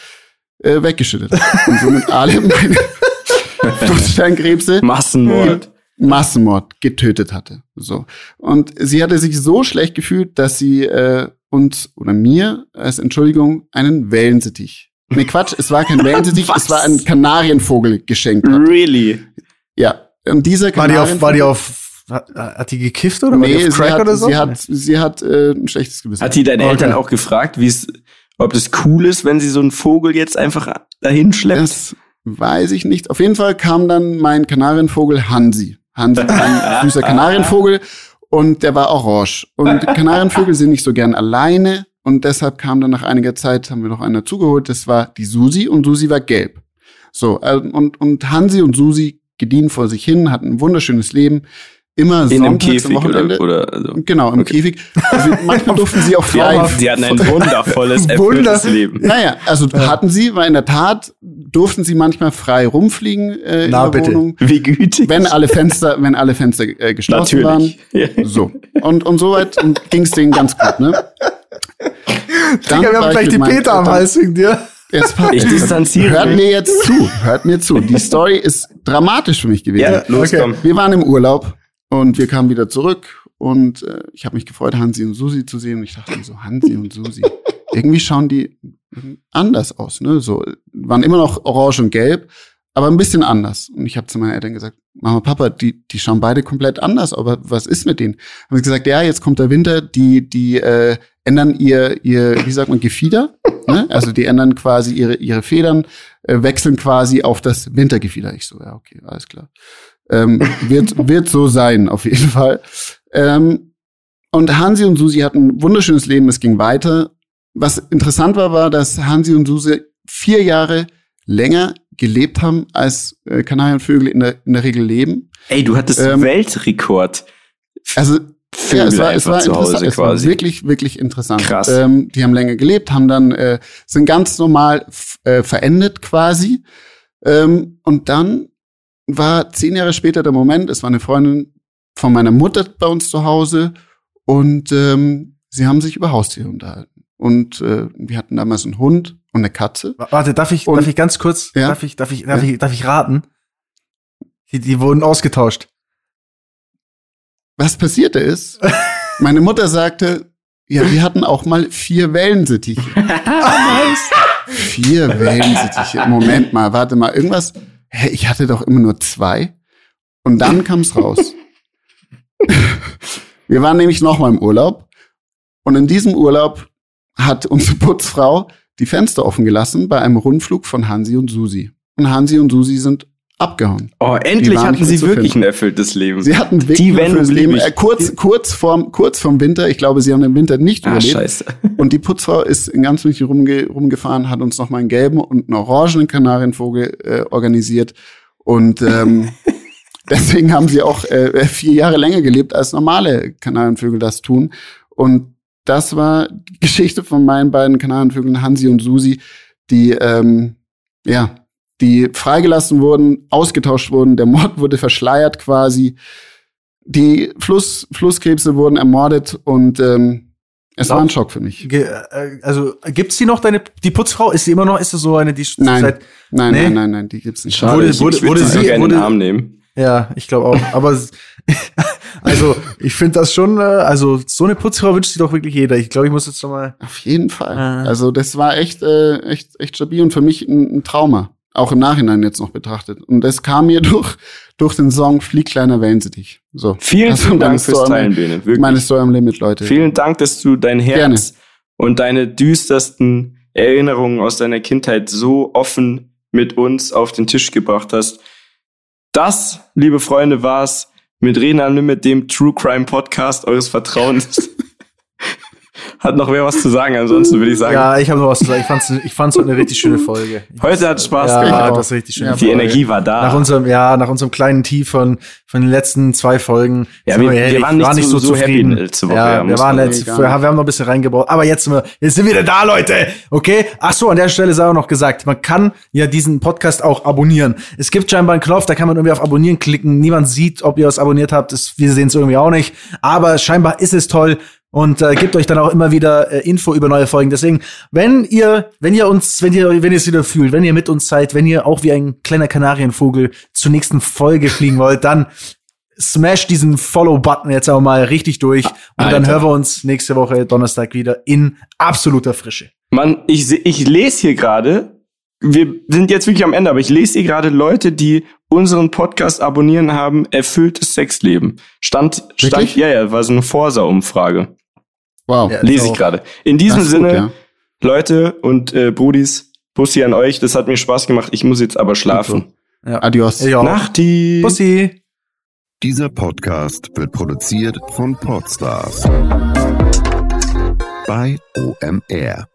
äh, weggeschüttet. und somit alle meine Steinkrebse Massenmord. Massenmord getötet hatte. So. Und sie hatte sich so schlecht gefühlt, dass sie äh, uns oder mir als Entschuldigung einen Wellensittich. Nee, Quatsch, es war kein Wellensittich, es war ein Kanarienvogel geschenkt. Hat. Really? Ja. Und dieser Kanarienvogel. War die auf, war die auf hat die gekifft oder nee, war die auf Crack hat, oder so? Sie hat, sie hat äh, ein schlechtes Gewissen. Hat die deine okay. Eltern auch gefragt, wie es, ob das cool ist, wenn sie so einen Vogel jetzt einfach dahin schleppt? Das weiß ich nicht. Auf jeden Fall kam dann mein Kanarienvogel Hansi. Hansi, ein süßer Kanarienvogel. Und der war orange. Und Kanarienvögel sind nicht so gern alleine. Und deshalb kam dann nach einiger Zeit, haben wir noch einen dazugeholt, das war die Susi und Susi war gelb. So, äh, und, und Hansi und Susi gediehen vor sich hin, hatten ein wunderschönes Leben immer in einem Käfig Wochenende. Oder, oder also. Genau, im okay. Käfig. Also manchmal durften sie auch frei. Sie hatten ein wundervolles, erfülltes Leben. Naja, also hatten sie, weil in der Tat durften sie manchmal frei rumfliegen äh, Na, in der bitte. Wohnung. Wie gütig. Wenn alle Fenster, wenn alle Fenster äh, geschlossen Natürlich. waren. Ja. So. Und, und soweit ging es denen ganz gut, ne? Dann Digga, wir haben gleich die Peter am Hals wegen dir. Jetzt, ich distanziere Hört mir jetzt zu, hört mir zu. Die Story ist dramatisch für mich gewesen. Ja, los, okay. komm. Wir waren im Urlaub und wir kamen wieder zurück und äh, ich habe mich gefreut, Hansi und Susi zu sehen. Und ich dachte mir so, Hansi und Susi, irgendwie schauen die anders aus. Ne? So waren immer noch orange und gelb, aber ein bisschen anders. Und ich habe zu meinen Eltern gesagt, Mama, Papa, die, die schauen beide komplett anders, aber was ist mit denen? Haben sie gesagt, ja, jetzt kommt der Winter, die, die äh, ändern ihr, ihr, wie sagt man, Gefieder. Ne? Also die ändern quasi ihre, ihre Federn, äh, wechseln quasi auf das Wintergefieder. Ich so, ja, okay, alles klar. Ähm, wird, wird so sein, auf jeden Fall. Ähm, und Hansi und Susi hatten ein wunderschönes Leben, es ging weiter. Was interessant war, war, dass Hansi und Susi vier Jahre länger gelebt haben, als äh, Kanarienvögel in der, in der Regel leben. Ey, du hattest ähm, Weltrekord. Also Vögel ja, es war, es war interessant, es war wirklich, wirklich interessant. Krass. Ähm, die haben länger gelebt, haben dann äh, sind ganz normal äh, verendet quasi. Ähm, und dann war zehn Jahre später der Moment, es war eine Freundin von meiner Mutter bei uns zu Hause und ähm, sie haben sich über Haustiere unterhalten. Und äh, wir hatten damals einen Hund und eine Katze. Warte, darf ich, und, darf ich ganz kurz, ja? darf ich, darf ich, darf ja? ich, darf ich raten? Die, die wurden ausgetauscht. Was passierte ist, meine Mutter sagte, Ja, wir hatten auch mal vier Wellensittiche. nice. Vier Wellensittiche. Moment mal, warte mal, irgendwas. Hä, ich hatte doch immer nur zwei. Und dann kam's raus. wir waren nämlich noch mal im Urlaub. Und in diesem Urlaub hat unsere Putzfrau die Fenster offen gelassen bei einem Rundflug von Hansi und Susi. Und Hansi und Susi sind abgehauen. Oh, endlich hatten sie wirklich ein erfülltes Leben. Sie hatten wirklich die ein erfülltes Leben. Äh, kurz, kurz vorm, kurz vorm Winter. Ich glaube, sie haben den Winter nicht ah, überlebt. Scheiße. Und die Putzfrau ist in ganz München rumge rumgefahren, hat uns noch mal einen gelben und einen orangenen Kanarienvogel äh, organisiert. Und ähm, deswegen haben sie auch äh, vier Jahre länger gelebt, als normale Kanarienvögel das tun. Und das war die Geschichte von meinen beiden Kanarienvögeln, Hansi und Susi, die ähm, ja die freigelassen wurden, ausgetauscht wurden, der Mord wurde verschleiert quasi, die Fluss, Flusskrebse wurden ermordet und ähm, es war ein Schock für mich. Ge äh, also gibt's die noch deine die Putzfrau? Ist sie immer noch? Ist das so eine die nein. Seit, nein, nee? nein, nein, nein, die gibt's nicht. Schade, wurde, ich, wurde, ich wurde sie gerne in den Arm nehmen. Ja, ich glaube auch. Aber also ich finde das schon. Äh, also so eine Putzfrau wünscht sich doch wirklich jeder. Ich glaube, ich muss jetzt noch mal. Auf jeden Fall. Äh. Also das war echt, äh, echt, echt stabil und für mich ein, ein Trauma auch im Nachhinein jetzt noch betrachtet. Und das kam mir durch, durch den Song Flieg kleiner Wellensittich. So. Vielen, also vielen Dank fürs Teilen, Bene. Wirklich. Meine Story am Limit, Leute. Vielen Dank, dass du dein Herz Gerne. und deine düstersten Erinnerungen aus deiner Kindheit so offen mit uns auf den Tisch gebracht hast. Das, liebe Freunde, war's mit Reden am Limit, dem True Crime Podcast eures Vertrauens. Hat noch wer was zu sagen? Ansonsten würde ich sagen. Ja, ich habe noch was zu sagen. Ich fand's, ich fand's eine richtig schöne Folge. Heute hat Spaß ja, gemacht. Das richtig schön. Die Folge. Energie war da. Nach unserem, ja, nach unserem kleinen Tief von, von den letzten zwei Folgen. Ja, wir, wir, waren nicht, war nicht so, so zufrieden. Happy letzte Woche. Ja, wir waren letzte, wir, wir haben noch ein bisschen reingebaut. Aber jetzt sind wir, jetzt sind wir wieder da, Leute. Okay? Ach so, an der Stelle sei auch noch gesagt, man kann ja diesen Podcast auch abonnieren. Es gibt scheinbar einen Knopf, da kann man irgendwie auf Abonnieren klicken. Niemand sieht, ob ihr es abonniert habt. Das, wir sehen es irgendwie auch nicht. Aber scheinbar ist es toll und äh, gebt euch dann auch immer wieder äh, Info über neue Folgen. Deswegen, wenn ihr, wenn ihr uns, wenn ihr, wenn ihr es wieder fühlt, wenn ihr mit uns seid, wenn ihr auch wie ein kleiner Kanarienvogel zur nächsten Folge fliegen wollt, dann smash diesen Follow-Button jetzt auch mal richtig durch und Alter. dann hören wir uns nächste Woche Donnerstag wieder in absoluter Frische. Mann, ich, ich lese hier gerade, wir sind jetzt wirklich am Ende, aber ich lese hier gerade Leute, die unseren Podcast abonnieren haben, erfülltes Sexleben. Stand, stand, ja, ja, war so eine Forsa-Umfrage. Wow. Ja, Lese ich gerade. In diesem gut, Sinne, ja. Leute und äh, Brudis, Bussi an euch. Das hat mir Spaß gemacht. Ich muss jetzt aber schlafen. Ja. Adios. Nachti. Bussi. Dieser Podcast wird produziert von Podstars bei OMR.